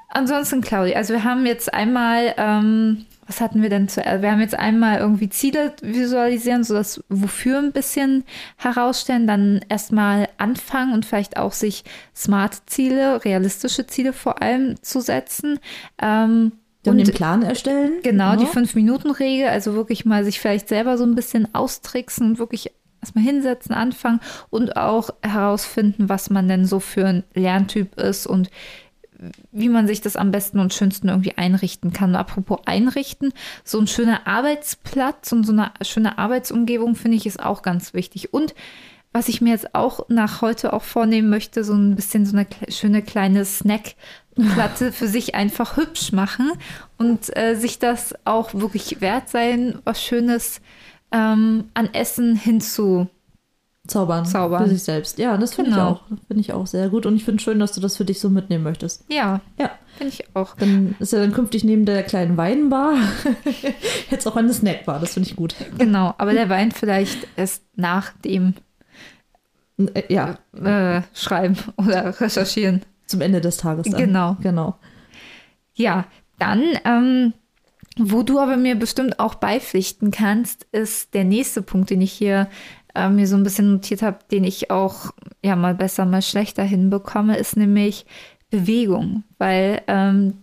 Ansonsten, Claudia, also wir haben jetzt einmal, ähm, was hatten wir denn zuerst? Wir haben jetzt einmal irgendwie Ziele visualisieren, so das wofür ein bisschen herausstellen, dann erstmal anfangen und vielleicht auch sich smart Ziele, realistische Ziele vor allem zu setzen. Ähm, dann und den Plan erstellen. Genau, ja. die Fünf-Minuten-Regel, also wirklich mal sich vielleicht selber so ein bisschen austricksen und wirklich erstmal hinsetzen, anfangen und auch herausfinden, was man denn so für ein Lerntyp ist und wie man sich das am besten und schönsten irgendwie einrichten kann. Und apropos einrichten, so ein schöner Arbeitsplatz und so eine schöne Arbeitsumgebung finde ich ist auch ganz wichtig. Und was ich mir jetzt auch nach heute auch vornehmen möchte, so ein bisschen so eine schöne kleine Snackplatte für sich einfach hübsch machen und äh, sich das auch wirklich wert sein, was Schönes ähm, an Essen hinzu zaubern, zaubern. für sich selbst. Ja, das finde genau. ich auch. Finde ich auch sehr gut. Und ich finde schön, dass du das für dich so mitnehmen möchtest. Ja. Ja. Finde ich auch. Dann ist ja dann künftig neben der kleinen Weinbar jetzt auch eine Snackbar. Das finde ich gut. Genau, aber der Wein vielleicht erst nach dem äh, ja. Äh, schreiben oder recherchieren. Zum Ende des Tages. Dann. Genau. Genau. Ja, dann, ähm, wo du aber mir bestimmt auch beipflichten kannst, ist der nächste Punkt, den ich hier äh, mir so ein bisschen notiert habe, den ich auch ja mal besser, mal schlechter hinbekomme, ist nämlich Bewegung. Weil ähm,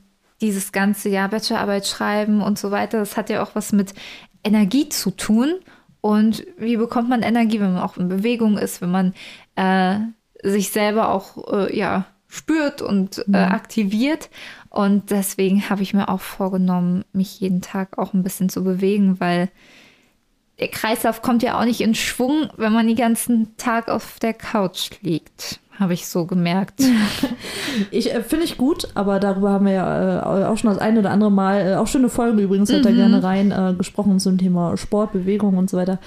dieses ganze Jahr Bachelorarbeit schreiben und so weiter, das hat ja auch was mit Energie zu tun. Und wie bekommt man Energie, wenn man auch in Bewegung ist, wenn man äh, sich selber auch äh, ja, spürt und äh, mhm. aktiviert. Und deswegen habe ich mir auch vorgenommen, mich jeden Tag auch ein bisschen zu bewegen, weil der Kreislauf kommt ja auch nicht in Schwung, wenn man den ganzen Tag auf der Couch liegt habe ich so gemerkt. ich äh, finde ich gut, aber darüber haben wir ja äh, auch schon das eine oder andere Mal, äh, auch schöne Folgen übrigens, hört mhm. da gerne rein, äh, gesprochen zum Thema Sport, Bewegung und so weiter.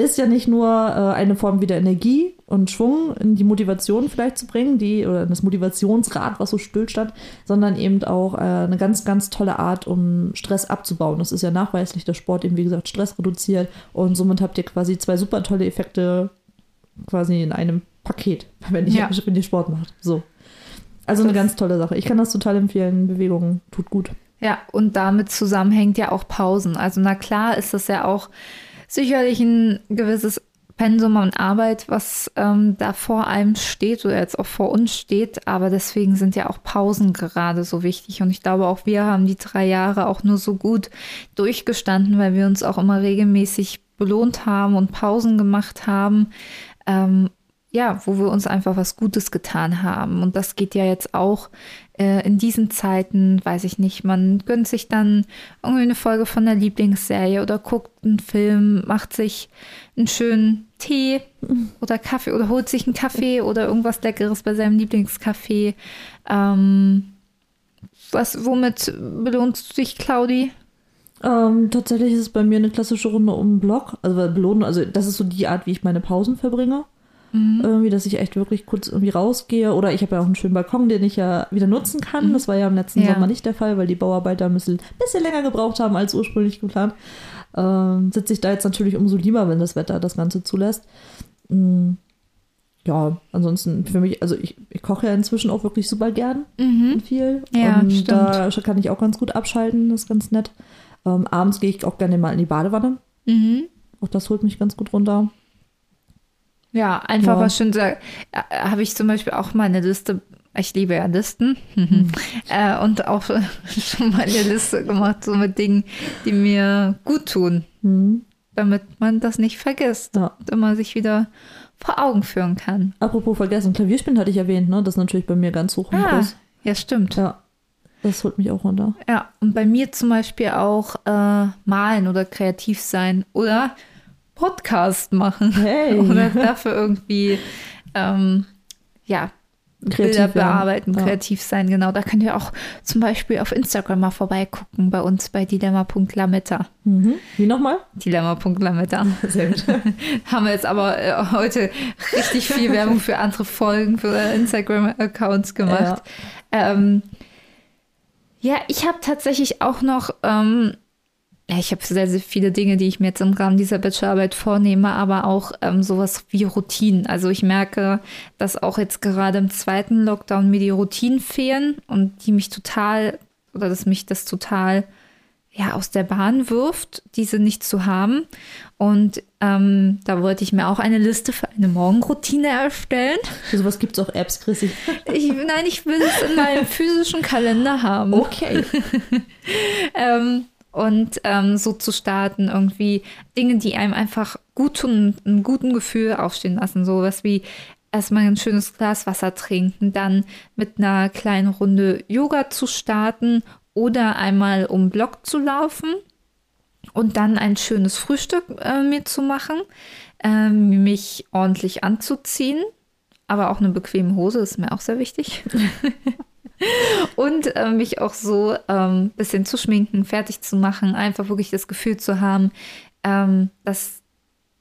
Ist ja nicht nur äh, eine Form wieder Energie und Schwung in die Motivation vielleicht zu bringen, die oder das Motivationsrad, was so stillstand, sondern eben auch äh, eine ganz, ganz tolle Art, um Stress abzubauen. Das ist ja nachweislich, dass Sport eben, wie gesagt, Stress reduziert und somit habt ihr quasi zwei super tolle Effekte quasi in einem Paket, wenn ihr, Ja. wenn ihr Sport macht. So. Also eine Das- ganz tolle Sache. Ich kann das total empfehlen. Bewegung tut gut. Ja, und damit zusammenhängt ja auch Pausen. Also na klar ist das ja auch sicherlich ein gewisses Pensum an Arbeit, was ähm, da vor einem steht oder jetzt auch vor uns steht. Aber deswegen sind ja auch Pausen gerade so wichtig. Und ich glaube, auch wir haben die drei Jahre auch nur so gut durchgestanden, weil wir uns auch immer regelmäßig belohnt haben und Pausen gemacht haben. Ähm, ja, wo wir uns einfach was Gutes getan haben. Und das geht ja jetzt auch äh, in diesen Zeiten, weiß ich nicht, man gönnt sich dann irgendwie eine Folge von der Lieblingsserie oder guckt einen Film, macht sich einen schönen Tee oder Kaffee oder holt sich einen Kaffee oder irgendwas Leckeres bei seinem Lieblingscafé. Ähm, was, womit belohnst du dich, Claudi? Ähm, tatsächlich ist es bei mir eine klassische Runde um den Block. Also belohnen, also das ist so die Art, wie ich meine Pausen verbringe. Irgendwie, dass ich echt wirklich kurz irgendwie rausgehe. Oder ich habe ja auch einen schönen Balkon, den ich ja wieder nutzen kann. Das war ja im letzten Ja. Sommer nicht der Fall, weil die Bauarbeiter ein bisschen, bisschen länger gebraucht haben als ursprünglich geplant. Ähm, sitze ich da jetzt natürlich umso lieber, wenn das Wetter das Ganze zulässt. Mm, Ja, ansonsten für mich, also ich, ich koche ja inzwischen auch wirklich super gern und viel. Ja, und stimmt. da kann ich auch ganz gut abschalten, das ist ganz nett. Ähm, abends gehe ich auch gerne mal in die Badewanne. Mhm. Auch das holt mich ganz gut runter. Ja, einfach Ja. was schön sagen. Äh, Habe ich zum Beispiel auch meine Liste. Ich liebe ja Listen. äh, und auch schon mal eine Liste gemacht, so mit Dingen, die mir gut tun, Hm. damit man das nicht vergisst Ja. und immer sich wieder vor Augen führen kann. Apropos vergessen, Klavierspielen hatte ich erwähnt, ne? Das ist natürlich bei mir ganz hoch im Ah, Kurs. ja, stimmt. Ja. Das holt mich auch runter. Ja, und bei mir zum Beispiel auch äh, malen oder kreativ sein oder Podcast machen. Hey. oder dafür irgendwie, ähm, ja, Kreativ Bilder bearbeiten, Ja. kreativ sein, genau. Da könnt ihr auch zum Beispiel auf Instagram mal vorbeigucken, bei uns bei dilemma.lametta. Mhm. Wie nochmal? Dilemma.lametta. Sehr gut. Haben wir jetzt aber äh, heute richtig viel Werbung für andere Folgen, für Instagram-Accounts gemacht. Ähm, ja, ich habe tatsächlich auch noch, ähm, ja, ich habe sehr, sehr viele Dinge, die ich mir jetzt im Rahmen dieser Bachelorarbeit vornehme, aber auch ähm, sowas wie Routinen. Also ich merke, dass auch jetzt gerade im zweiten Lockdown mir die Routinen fehlen und die mich total, oder dass mich das total ja, aus der Bahn wirft, diese nicht zu haben. Und ähm, da wollte ich mir auch eine Liste für eine Morgenroutine erstellen. Für sowas gibt es auch Apps, Chrissy. Ich, nein, ich will es in meinem physischen Kalender haben. Okay. Ähm, und ähm, so zu starten, irgendwie Dinge, die einem einfach gut tun, ein guten Gefühl aufstehen lassen. Sowas wie erstmal ein schönes Glas Wasser trinken, dann mit einer kleinen Runde Yoga zu starten oder einmal um Block zu laufen und dann ein schönes Frühstück äh, mir zu machen, ähm, mich ordentlich anzuziehen, aber auch eine bequeme Hose ist mir auch sehr wichtig. Und äh, mich auch so ein ähm, bisschen zu schminken, fertig zu machen, einfach wirklich das Gefühl zu haben, ähm, dass,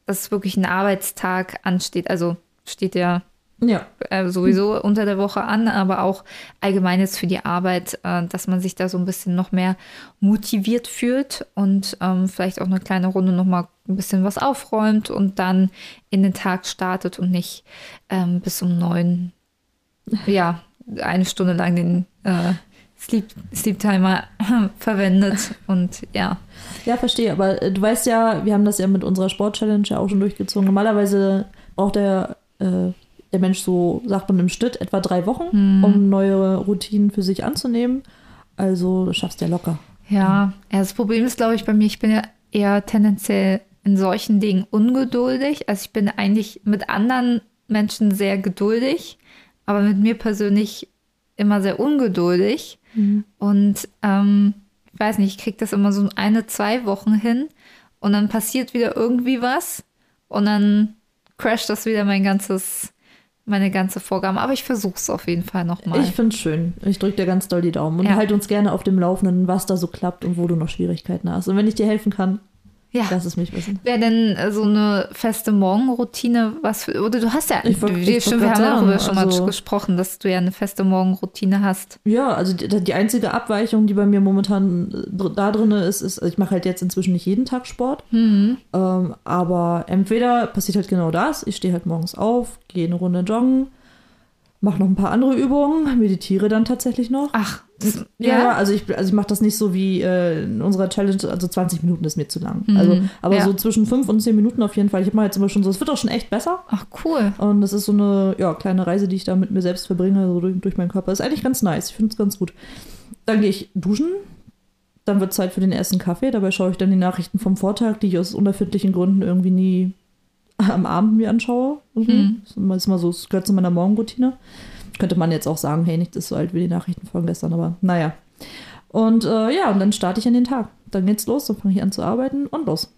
dass wirklich ein Arbeitstag ansteht. Also steht ja Ja. äh, sowieso unter der Woche an, aber auch allgemein jetzt für die Arbeit, äh, dass man sich da so ein bisschen noch mehr motiviert fühlt und ähm, vielleicht auch eine kleine Runde noch mal ein bisschen was aufräumt und dann in den Tag startet und nicht ähm, bis um neun, ja, eine Stunde lang den äh, Sleep, Sleep Timer verwendet und ja. Ja, verstehe. Aber äh, du weißt ja, wir haben das ja mit unserer Sport-Challenge ja auch schon durchgezogen. Normalerweise braucht der, äh, der Mensch so, sagt man im Schnitt, etwa drei Wochen, um neue Routinen für sich anzunehmen. Also das schaffst du ja locker. Ja, ja, das Problem ist, glaube ich, bei mir, ich bin ja eher tendenziell in solchen Dingen ungeduldig. Also ich bin eigentlich mit anderen Menschen sehr geduldig, aber mit mir persönlich immer sehr ungeduldig. Und ähm, ich weiß nicht, ich kriege das immer so eine, zwei Wochen hin und dann passiert wieder irgendwie was und dann crasht das wieder mein ganzes, meine ganze Vorgabe. Aber ich versuche es auf jeden Fall nochmal. Ich finde es schön. Ich drücke dir ganz doll die Daumen und Ja. halt uns gerne auf dem Laufenden, was da so klappt und wo du noch Schwierigkeiten hast. Und wenn ich dir helfen kann, Ja. Lass es mich wissen. Wäre denn äh, so eine feste Morgenroutine was für, oder du hast ja, Ich wollt- wir, stimmt, wir haben darüber schon also- mal gesprochen, dass du ja eine feste Morgenroutine hast. Ja, also die, die einzige Abweichung, die bei mir momentan äh, da drin ist, ist, also ich mache halt jetzt inzwischen nicht jeden Tag Sport. Mhm. Ähm, aber entweder passiert halt genau das, ich stehe halt morgens auf, gehe eine Runde joggen, mache noch ein paar andere Übungen, meditiere dann tatsächlich noch. Ach, Ja, ja, also ich, also ich mache das nicht so wie äh, in unserer Challenge, also 20 Minuten ist mir zu lang. Mhm, Also, aber ja. so zwischen 5 und 10 Minuten auf jeden Fall. Ich habe mal jetzt immer schon so, es wird auch schon echt besser. Ach, cool. Und das ist so eine ja, kleine Reise, die ich da mit mir selbst verbringe, so durch, durch meinen Körper. Ist eigentlich ganz nice. Ich finde es ganz gut. Dann gehe ich duschen. Dann wird Zeit für den ersten Kaffee. Dabei schaue ich dann die Nachrichten vom Vortag, die ich aus unerfindlichen Gründen irgendwie nie am Abend mir anschaue. Mhm. Das ist immer- so, das gehört zu meiner Morgenroutine. Könnte man jetzt auch sagen, hey, nicht ist so alt wie die Nachrichten von gestern, aber naja. Und äh, ja, und dann starte ich in den Tag. Dann geht's los, dann fange ich an zu arbeiten und los.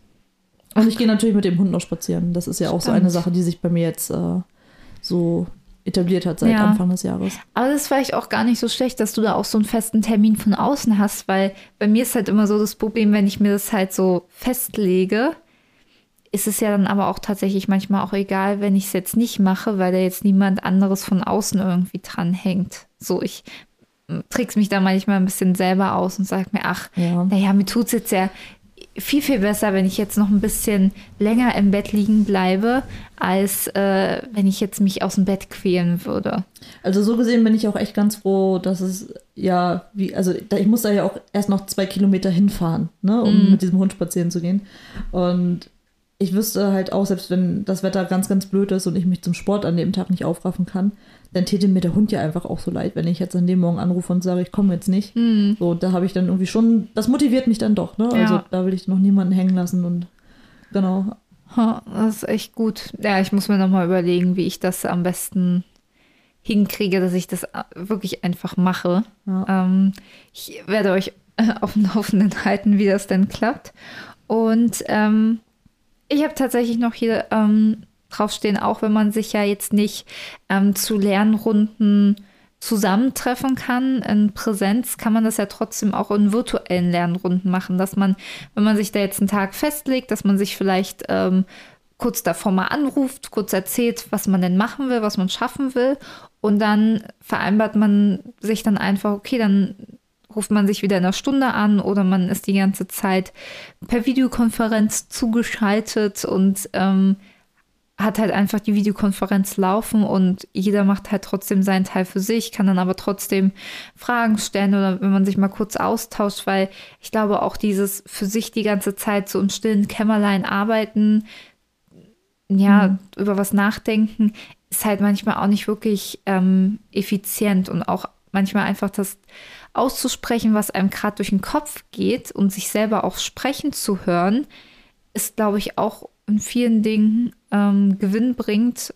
Und ich gehe natürlich mit dem Hund noch spazieren. Das ist ja auch so eine. Sache, die sich bei mir jetzt äh, so etabliert hat seit Ja. Anfang des Jahres. Aber das ist vielleicht auch gar nicht so schlecht, dass du da auch so einen festen Termin von außen hast, weil bei mir ist halt immer so das Problem, wenn ich mir das halt so festlege, ist es ja dann aber auch tatsächlich manchmal auch egal, wenn ich es jetzt nicht mache, weil da jetzt niemand anderes von außen irgendwie dranhängt. So, ich mm, trick's mich da manchmal ein bisschen selber aus und sag mir, ach, Ja. naja, mir tut's jetzt ja viel, viel besser, wenn ich jetzt noch ein bisschen länger im Bett liegen bleibe, als äh, wenn ich jetzt mich aus dem Bett quälen würde. Also so gesehen bin ich auch echt ganz froh, dass es ja, wie, also da, ich muss da ja auch erst noch zwei Kilometer hinfahren, ne, um Mhm. mit diesem Hund spazieren zu gehen. Und ich wüsste halt auch, selbst wenn das Wetter ganz, ganz blöd ist und ich mich zum Sport an dem Tag nicht aufraffen kann, dann täte mir der Hund ja einfach auch so leid, wenn ich jetzt an dem Morgen anrufe und sage, ich komme jetzt nicht. So, da habe ich dann irgendwie schon, das motiviert mich dann doch, ne? Also Ja. da will ich noch niemanden hängen lassen und genau. Das ist echt gut. Ja, ich muss mir nochmal überlegen, wie ich das am besten hinkriege, dass ich das äh, wirklich einfach mache. Ja. Ähm, ich werde euch äh, auf dem Laufenden halten, wie das denn klappt. Und ähm, ich habe tatsächlich noch hier ähm, draufstehen, auch wenn man sich ja jetzt nicht ähm, zu Lernrunden zusammentreffen kann in Präsenz, kann man das ja trotzdem auch in virtuellen Lernrunden machen, dass man, wenn man sich da jetzt einen Tag festlegt, dass man sich vielleicht ähm, kurz davor mal anruft, kurz erzählt, was man denn machen will, was man schaffen will. Und dann vereinbart man sich dann einfach, okay, dann ruft man sich wieder in einer Stunde an oder man ist die ganze Zeit per Videokonferenz zugeschaltet und ähm, hat halt einfach die Videokonferenz laufen und jeder macht halt trotzdem seinen Teil für sich, kann dann aber trotzdem Fragen stellen oder wenn man sich mal kurz austauscht, weil ich glaube auch dieses für sich die ganze Zeit so im stillen Kämmerlein arbeiten, ja, über was nachdenken, ist halt manchmal auch nicht wirklich ähm, effizient und auch manchmal einfach das auszusprechen, was einem gerade durch den Kopf geht und sich selber auch sprechen zu hören, ist, glaube ich, auch in vielen Dingen ähm, Gewinn bringt,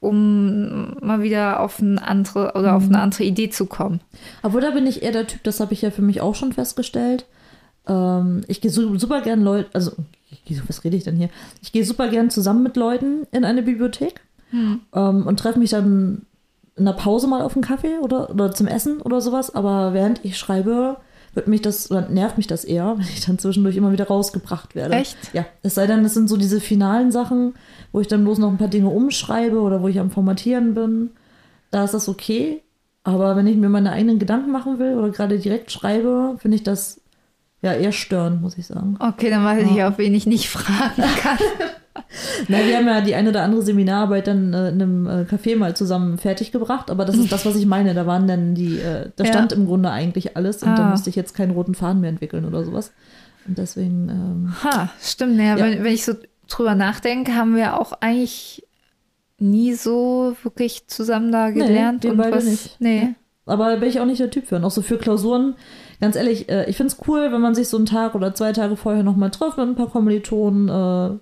um mal wieder auf eine andere oder auf eine andere Idee zu kommen. Obwohl, da bin ich eher der Typ, das habe ich ja für mich auch schon festgestellt. Ähm, ich gehe su super gern Leute, also, was rede ich denn hier? Ich gehe super gern zusammen mit Leuten in eine Bibliothek ähm, und treffe mich dann in der Pause mal auf einen Kaffee oder, oder zum Essen oder sowas. Aber während ich schreibe, wird mich das, oder nervt mich das eher, wenn ich dann zwischendurch immer wieder rausgebracht werde. Echt? Ja, es sei denn, es sind so diese finalen Sachen, wo ich dann bloß noch ein paar Dinge umschreibe oder wo ich am Formatieren bin. Da ist das okay. Aber wenn ich mir meine eigenen Gedanken machen will oder gerade direkt schreibe, finde ich das ja eher störend, muss ich sagen. Okay, dann weiß ich, auf wen ich nicht fragen kann. Na, wir haben ja die eine oder andere Seminararbeit dann äh, in einem äh, Café mal zusammen fertiggebracht, aber das ist das, was ich meine. Da waren dann die, äh, da Ja. stand im Grunde eigentlich alles und da Ah. musste ich jetzt keinen roten Faden mehr entwickeln oder sowas. Und deswegen, ähm, Ha, stimmt. Ja, Ja. Wenn, wenn ich so drüber nachdenke, haben wir auch eigentlich nie so wirklich zusammen da gelernt. wir und was, nicht. Nee. aber da bin ich auch nicht der Typ für. Und auch so für Klausuren, ganz ehrlich, äh, ich finde es cool, wenn man sich so einen Tag oder zwei Tage vorher nochmal trifft mit ein paar Kommilitonen. Äh,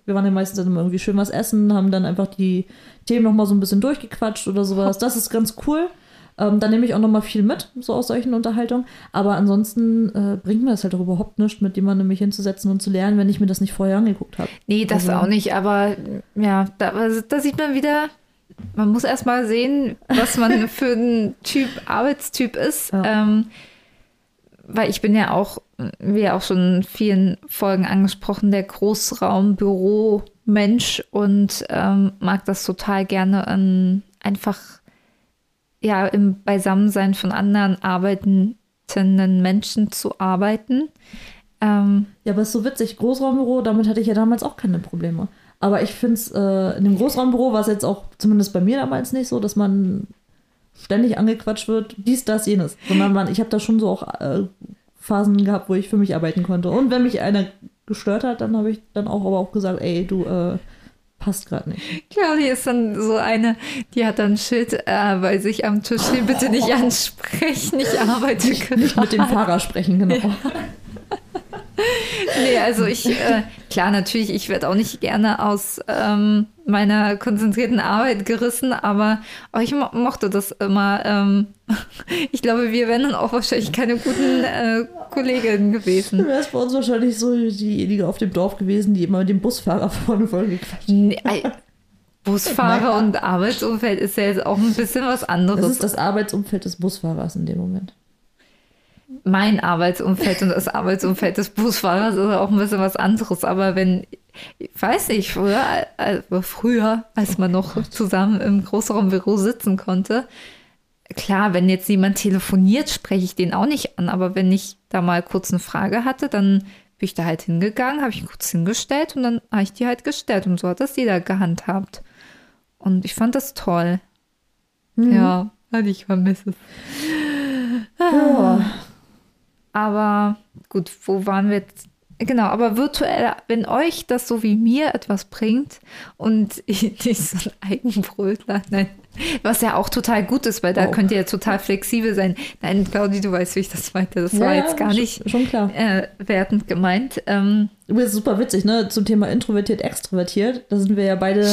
wir waren ja meistens dann immer irgendwie schön was essen, haben dann einfach die Themen nochmal so ein bisschen durchgequatscht oder sowas. Das ist ganz cool. Ähm, da nehme ich auch nochmal viel mit, so aus solchen Unterhaltungen. Aber ansonsten äh, bringt mir das halt auch überhaupt nichts, mit jemandem mich hinzusetzen und zu lernen, wenn ich mir das nicht vorher angeguckt habe. Nee, das Also- auch nicht, aber ja, da, also da sieht man wieder, man muss erst mal sehen, was man für ein Typ, Arbeitstyp ist. Ja. Ähm, weil ich bin ja auch wie auch schon in vielen Folgen angesprochen, der Großraumbüro-Mensch und ähm, mag das total gerne an einfach ja im Beisammensein von anderen arbeitenden Menschen zu arbeiten. Ähm, ja, aber ist so witzig. Großraumbüro, damit hatte ich ja damals auch keine Probleme. Aber ich finde es, äh, in dem Großraumbüro war es jetzt auch, zumindest bei mir damals nicht so, dass man ständig angequatscht wird, dies, das, jenes. Sondern man, ich habe da schon so auch äh, Phasen gehabt, wo ich für mich arbeiten konnte. Und wenn mich einer gestört hat, dann habe ich dann auch aber auch gesagt, ey, du äh, passt gerade nicht. Claudia ist dann so eine, die hat dann Schild äh, bei sich am Tisch, bitte nicht ansprechen, ich arbeite nicht, nicht mit dem Fahrer sprechen, genau. Ja. nee, also ich, äh, klar, natürlich, ich werde auch nicht gerne aus ähm, meiner konzentrierten Arbeit gerissen, aber oh, ich mo mochte das immer. Ähm, ich glaube, wir wären dann auch wahrscheinlich keine guten äh, Kolleginnen gewesen. Du wärst bei uns wahrscheinlich so diejenige auf dem Dorf gewesen, die immer mit dem Busfahrer vorne vollgequatscht nee, Busfahrer und Arbeitsumfeld ist ja jetzt auch ein bisschen was anderes. Das ist das Arbeitsumfeld des Busfahrers in dem Moment mein Arbeitsumfeld und das Arbeitsumfeld des Busfahrers ist auch ein bisschen was anderes. Aber wenn, ich weiß nicht, früher, also früher, als man noch zusammen im Großraumbüro sitzen konnte, klar, wenn jetzt jemand telefoniert, spreche ich den auch nicht an. Aber wenn ich da mal kurz eine Frage hatte, dann bin ich da halt hingegangen, habe ich kurz hingestellt und dann habe ich die halt gestellt. Und so hat das jeder gehandhabt. Und ich fand das toll. Mhm. Ja, ich vermisse es. Ja. Aber gut, wo waren wir jetzt? Genau, aber virtuell, wenn euch das so wie mir etwas bringt und nicht so ein Eigenbrötler, nein, was ja auch total gut ist, weil da oh. könnt ihr ja total flexibel sein. Nein, Claudi, du weißt, wie ich das meinte. Das ja, war jetzt gar nicht schon klar. Äh, wertend gemeint. Ähm, ist super witzig, ne? Zum Thema introvertiert, extrovertiert. Da sind wir ja beide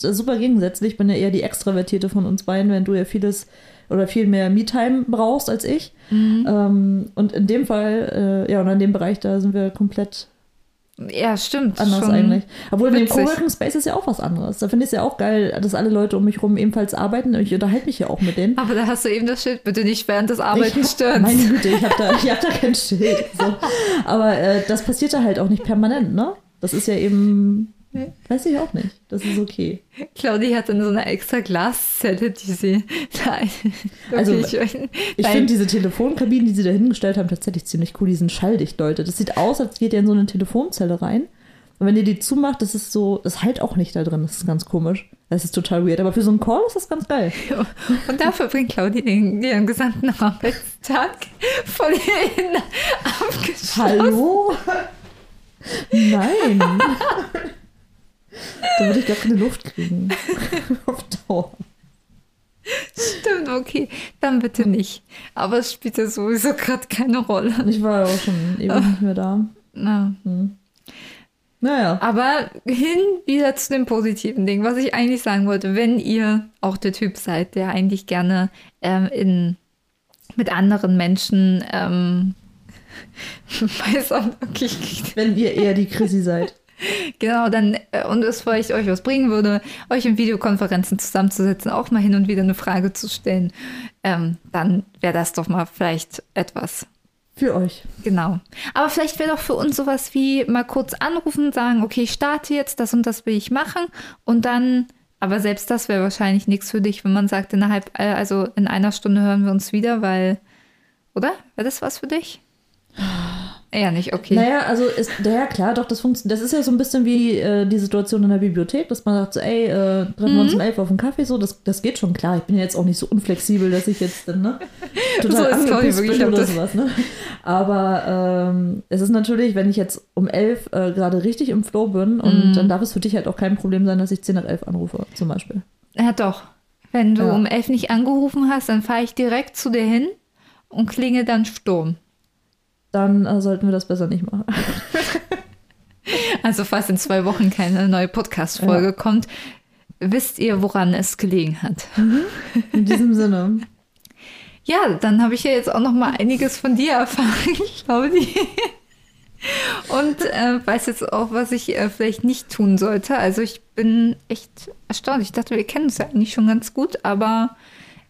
super gegensätzlich. Ich bin ja eher die Extrovertierte von uns beiden, wenn du ja vieles oder viel mehr Me-Time brauchst als ich. Mhm. Ähm, und in dem Fall, äh, ja, und in dem Bereich, da sind wir komplett ja, stimmt. Anders eigentlich. Obwohl witzig. dem Coworking Space ist ja auch was anderes. Da finde ich es ja auch geil, dass alle Leute um mich herum ebenfalls arbeiten. Ich unterhalte mich ja auch mit denen. Aber da hast du eben das Schild, bitte nicht während des Arbeitens stören. Meine Güte, ich habe da, hab da kein Schild. So. Aber äh, das passiert da halt auch nicht permanent, ne? Das ist ja eben Weiß ich auch nicht. Das ist okay. Claudi hat dann so eine extra Glaszelle, die sie. Nein. Also, ich, ich finde diese Telefonkabinen, die sie da hingestellt haben, tatsächlich ziemlich cool. Die sind schalldicht, Leute. Das sieht aus, als geht ihr in so eine Telefonzelle rein. Und wenn ihr die zumacht, das ist so, das halt auch nicht da drin. Das ist ganz komisch. Das ist total weird. Aber für so einen Call ist das ganz geil. Und dafür bringt Claudi den, ihren gesamten Arbeitstag von innen abgeschlossen. Hallo? Nein. Da würde ich gar keine Luft kriegen. Auf Dauer. Stimmt, okay. Dann bitte nicht. Aber es spielt ja sowieso gerade keine Rolle. Ich war ja auch schon ewig nicht mehr da. Na. Hm. Naja. Aber hin wieder zu dem positiven Ding, was ich eigentlich sagen wollte. Wenn ihr auch der Typ seid, der eigentlich gerne ähm, in, mit anderen Menschen ähm, weiß auch wirklich. Wenn ihr eher die Chrissy seid. Genau, dann, äh, und es vielleicht euch was bringen würde, euch in Videokonferenzen zusammenzusetzen, auch mal hin und wieder eine Frage zu stellen, ähm, dann wäre das doch mal vielleicht etwas. Für euch. Genau. Aber vielleicht wäre doch für uns sowas wie mal kurz anrufen, sagen, okay, ich starte jetzt, das und das will ich machen und dann, aber selbst das wäre wahrscheinlich nichts für dich, wenn man sagt, innerhalb, äh, also in einer Stunde hören wir uns wieder, weil, oder? Wäre das was für dich? Eher nicht, okay. Naja, also ist, ja klar, doch, das funktioniert. Das ist ja so ein bisschen wie äh, die Situation in der Bibliothek, dass man sagt, so, ey, äh, treffen mhm. wir uns um elf auf einen Kaffee, so, das, das geht schon klar. Ich bin ja jetzt auch nicht so unflexibel, dass ich jetzt dann, ne, total so angepisst bin oder sowas, ne. Aber ähm, es ist natürlich, wenn ich jetzt um elf äh, gerade richtig im Flow bin und mhm. dann darf es für dich halt auch kein Problem sein, dass ich zehn nach elf anrufe, zum Beispiel. Ja, doch. Wenn du ja. um elf nicht angerufen hast, dann fahre ich direkt zu dir hin und klinge dann Sturm dann äh, sollten wir das besser nicht machen. also falls in zwei Wochen keine neue Podcast-Folge ja. kommt, wisst ihr, woran es gelegen hat. Mhm. In diesem Sinne. Ja, dann habe ich ja jetzt auch noch mal einiges von dir erfahren, Claudi. Und äh, weiß jetzt auch, was ich äh, vielleicht nicht tun sollte. Also ich bin echt erstaunt. Ich dachte, wir kennen uns ja eigentlich schon ganz gut, aber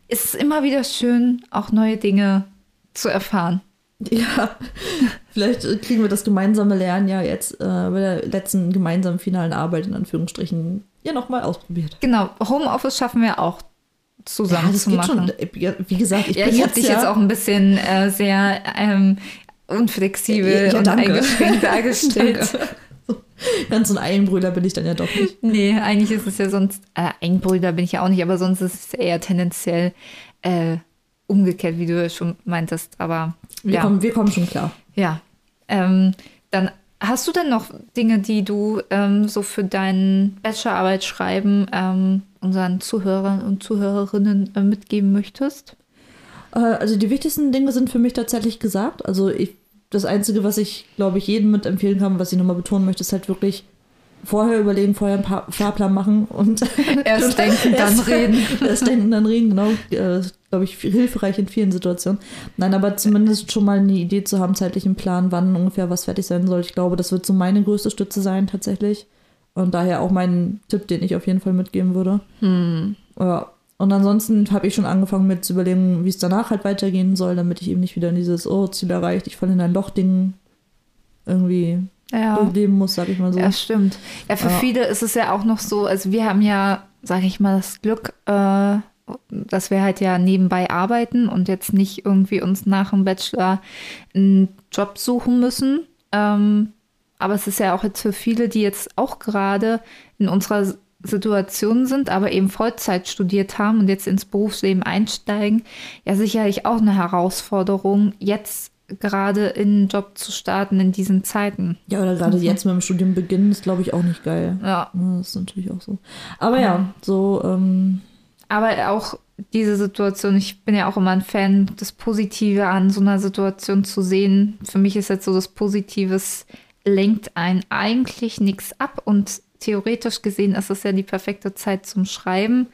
es ist immer wieder schön, auch neue Dinge zu erfahren. Ja, Vielleicht äh, kriegen wir das gemeinsame Lernen ja jetzt äh, bei der letzten gemeinsamen finalen Arbeit in Anführungsstrichen ja nochmal ausprobiert. Genau, Homeoffice schaffen wir auch zusammen Ja, das zu geht machen. schon. Wie gesagt, ich ja, ich habe dich ja, jetzt auch ein bisschen äh, sehr ähm, unflexibel Ja, und eingeschränkt dargestellt. ganz so ein Einbrüder bin ich dann ja doch nicht. nee, eigentlich ist es ja sonst, äh, Einbrüder bin ich ja auch nicht, aber sonst ist es eher tendenziell äh, umgekehrt, wie du schon meintest. Aber Wir, ja. kommen, wir kommen schon klar. Ja, ähm, dann hast du denn noch Dinge, die du ähm, so für dein Bachelorarbeit schreiben ähm, unseren Zuhörern und Zuhörerinnen äh, mitgeben möchtest? Äh, Also die wichtigsten Dinge sind für mich tatsächlich gesagt. Also ich, das Einzige, was ich, glaube ich, jedem mitempfehlen kann, was ich nochmal betonen möchte, ist halt wirklich vorher überlegen, vorher einen Pa- Fahrplan machen und Erst denken, dann Erst- reden. Erst denken, dann reden, genau. Äh, glaube ich, hilfreich in vielen Situationen. Nein, aber zumindest schon mal eine Idee zu haben, zeitlichen Plan, wann ungefähr was fertig sein soll. Ich glaube, das wird so meine größte Stütze sein, tatsächlich. Und daher auch mein Tipp, den ich auf jeden Fall mitgeben würde. Ja. Und ansonsten habe ich schon angefangen mit zu überlegen, wie es danach halt weitergehen soll, damit ich eben nicht wieder in dieses, oh, Ziel erreicht, ich falle in ein Loch-Ding irgendwie Ja. durchleben muss, sag ich mal so. Ja, stimmt. Ja, für Ja. viele ist es ja auch noch so, also wir haben ja, sage ich mal, das Glück, äh, dass wir halt ja nebenbei arbeiten und jetzt nicht irgendwie uns nach dem Bachelor einen Job suchen müssen. Ähm, aber es ist ja auch jetzt für viele, die jetzt auch gerade in unserer Situation sind, aber eben Vollzeit studiert haben und jetzt ins Berufsleben einsteigen, ja sicherlich auch eine Herausforderung, jetzt gerade in einen Job zu starten in diesen Zeiten. Ja, oder gerade jetzt mit dem Studium beginnen, ist, glaube ich, auch nicht geil. Ja. Ja, Das ist natürlich auch so. Aber ja, so, ähm, Aber auch diese Situation, ich bin ja auch immer ein Fan, das Positive an so einer Situation zu sehen. Für mich ist jetzt so das Positives lenkt einen eigentlich nichts ab und theoretisch gesehen ist es ja die perfekte Zeit zum Schreiben.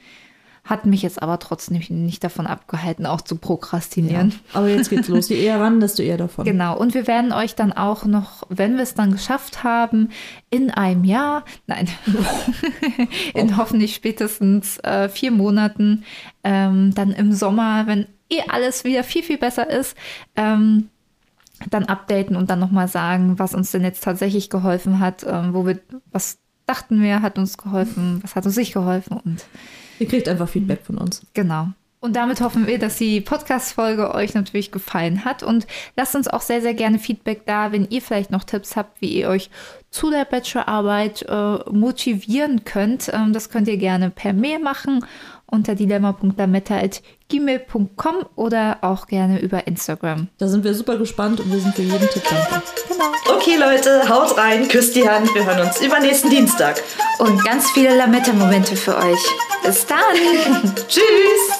Hat mich jetzt aber trotzdem nicht davon abgehalten, auch zu ja. prokrastinieren. Aber jetzt geht's los. Je eher ran, desto eher davon. Genau, und wir werden euch dann auch noch, wenn wir es dann geschafft haben, in einem Jahr, nein, in hoffentlich spätestens äh, vier Monaten, ähm, dann im Sommer, wenn eh alles wieder viel, viel besser ist, ähm, dann updaten und dann nochmal sagen, was uns denn jetzt tatsächlich geholfen hat, ähm, wo wir, was dachten wir, hat uns geholfen, was hat uns nicht geholfen und Ihr kriegt einfach Feedback von uns. Genau. Und damit hoffen wir, dass die Podcast-Folge euch natürlich gefallen hat. Und lasst uns auch sehr, sehr gerne Feedback da, wenn ihr vielleicht noch Tipps habt, wie ihr euch zu der Bachelorarbeit äh, motivieren könnt. Ähm, das könnt ihr gerne per Mail machen unter dilemma.lametta.gmail.com oder auch gerne über Instagram. Da sind wir super gespannt und wir sind für jeden Tipp dankbar. Genau. Okay, Leute, haut rein, küsst die Hand. Wir hören uns übernächsten Dienstag. Und ganz viele Lametta-Momente für euch. Bis dann. Tschüss.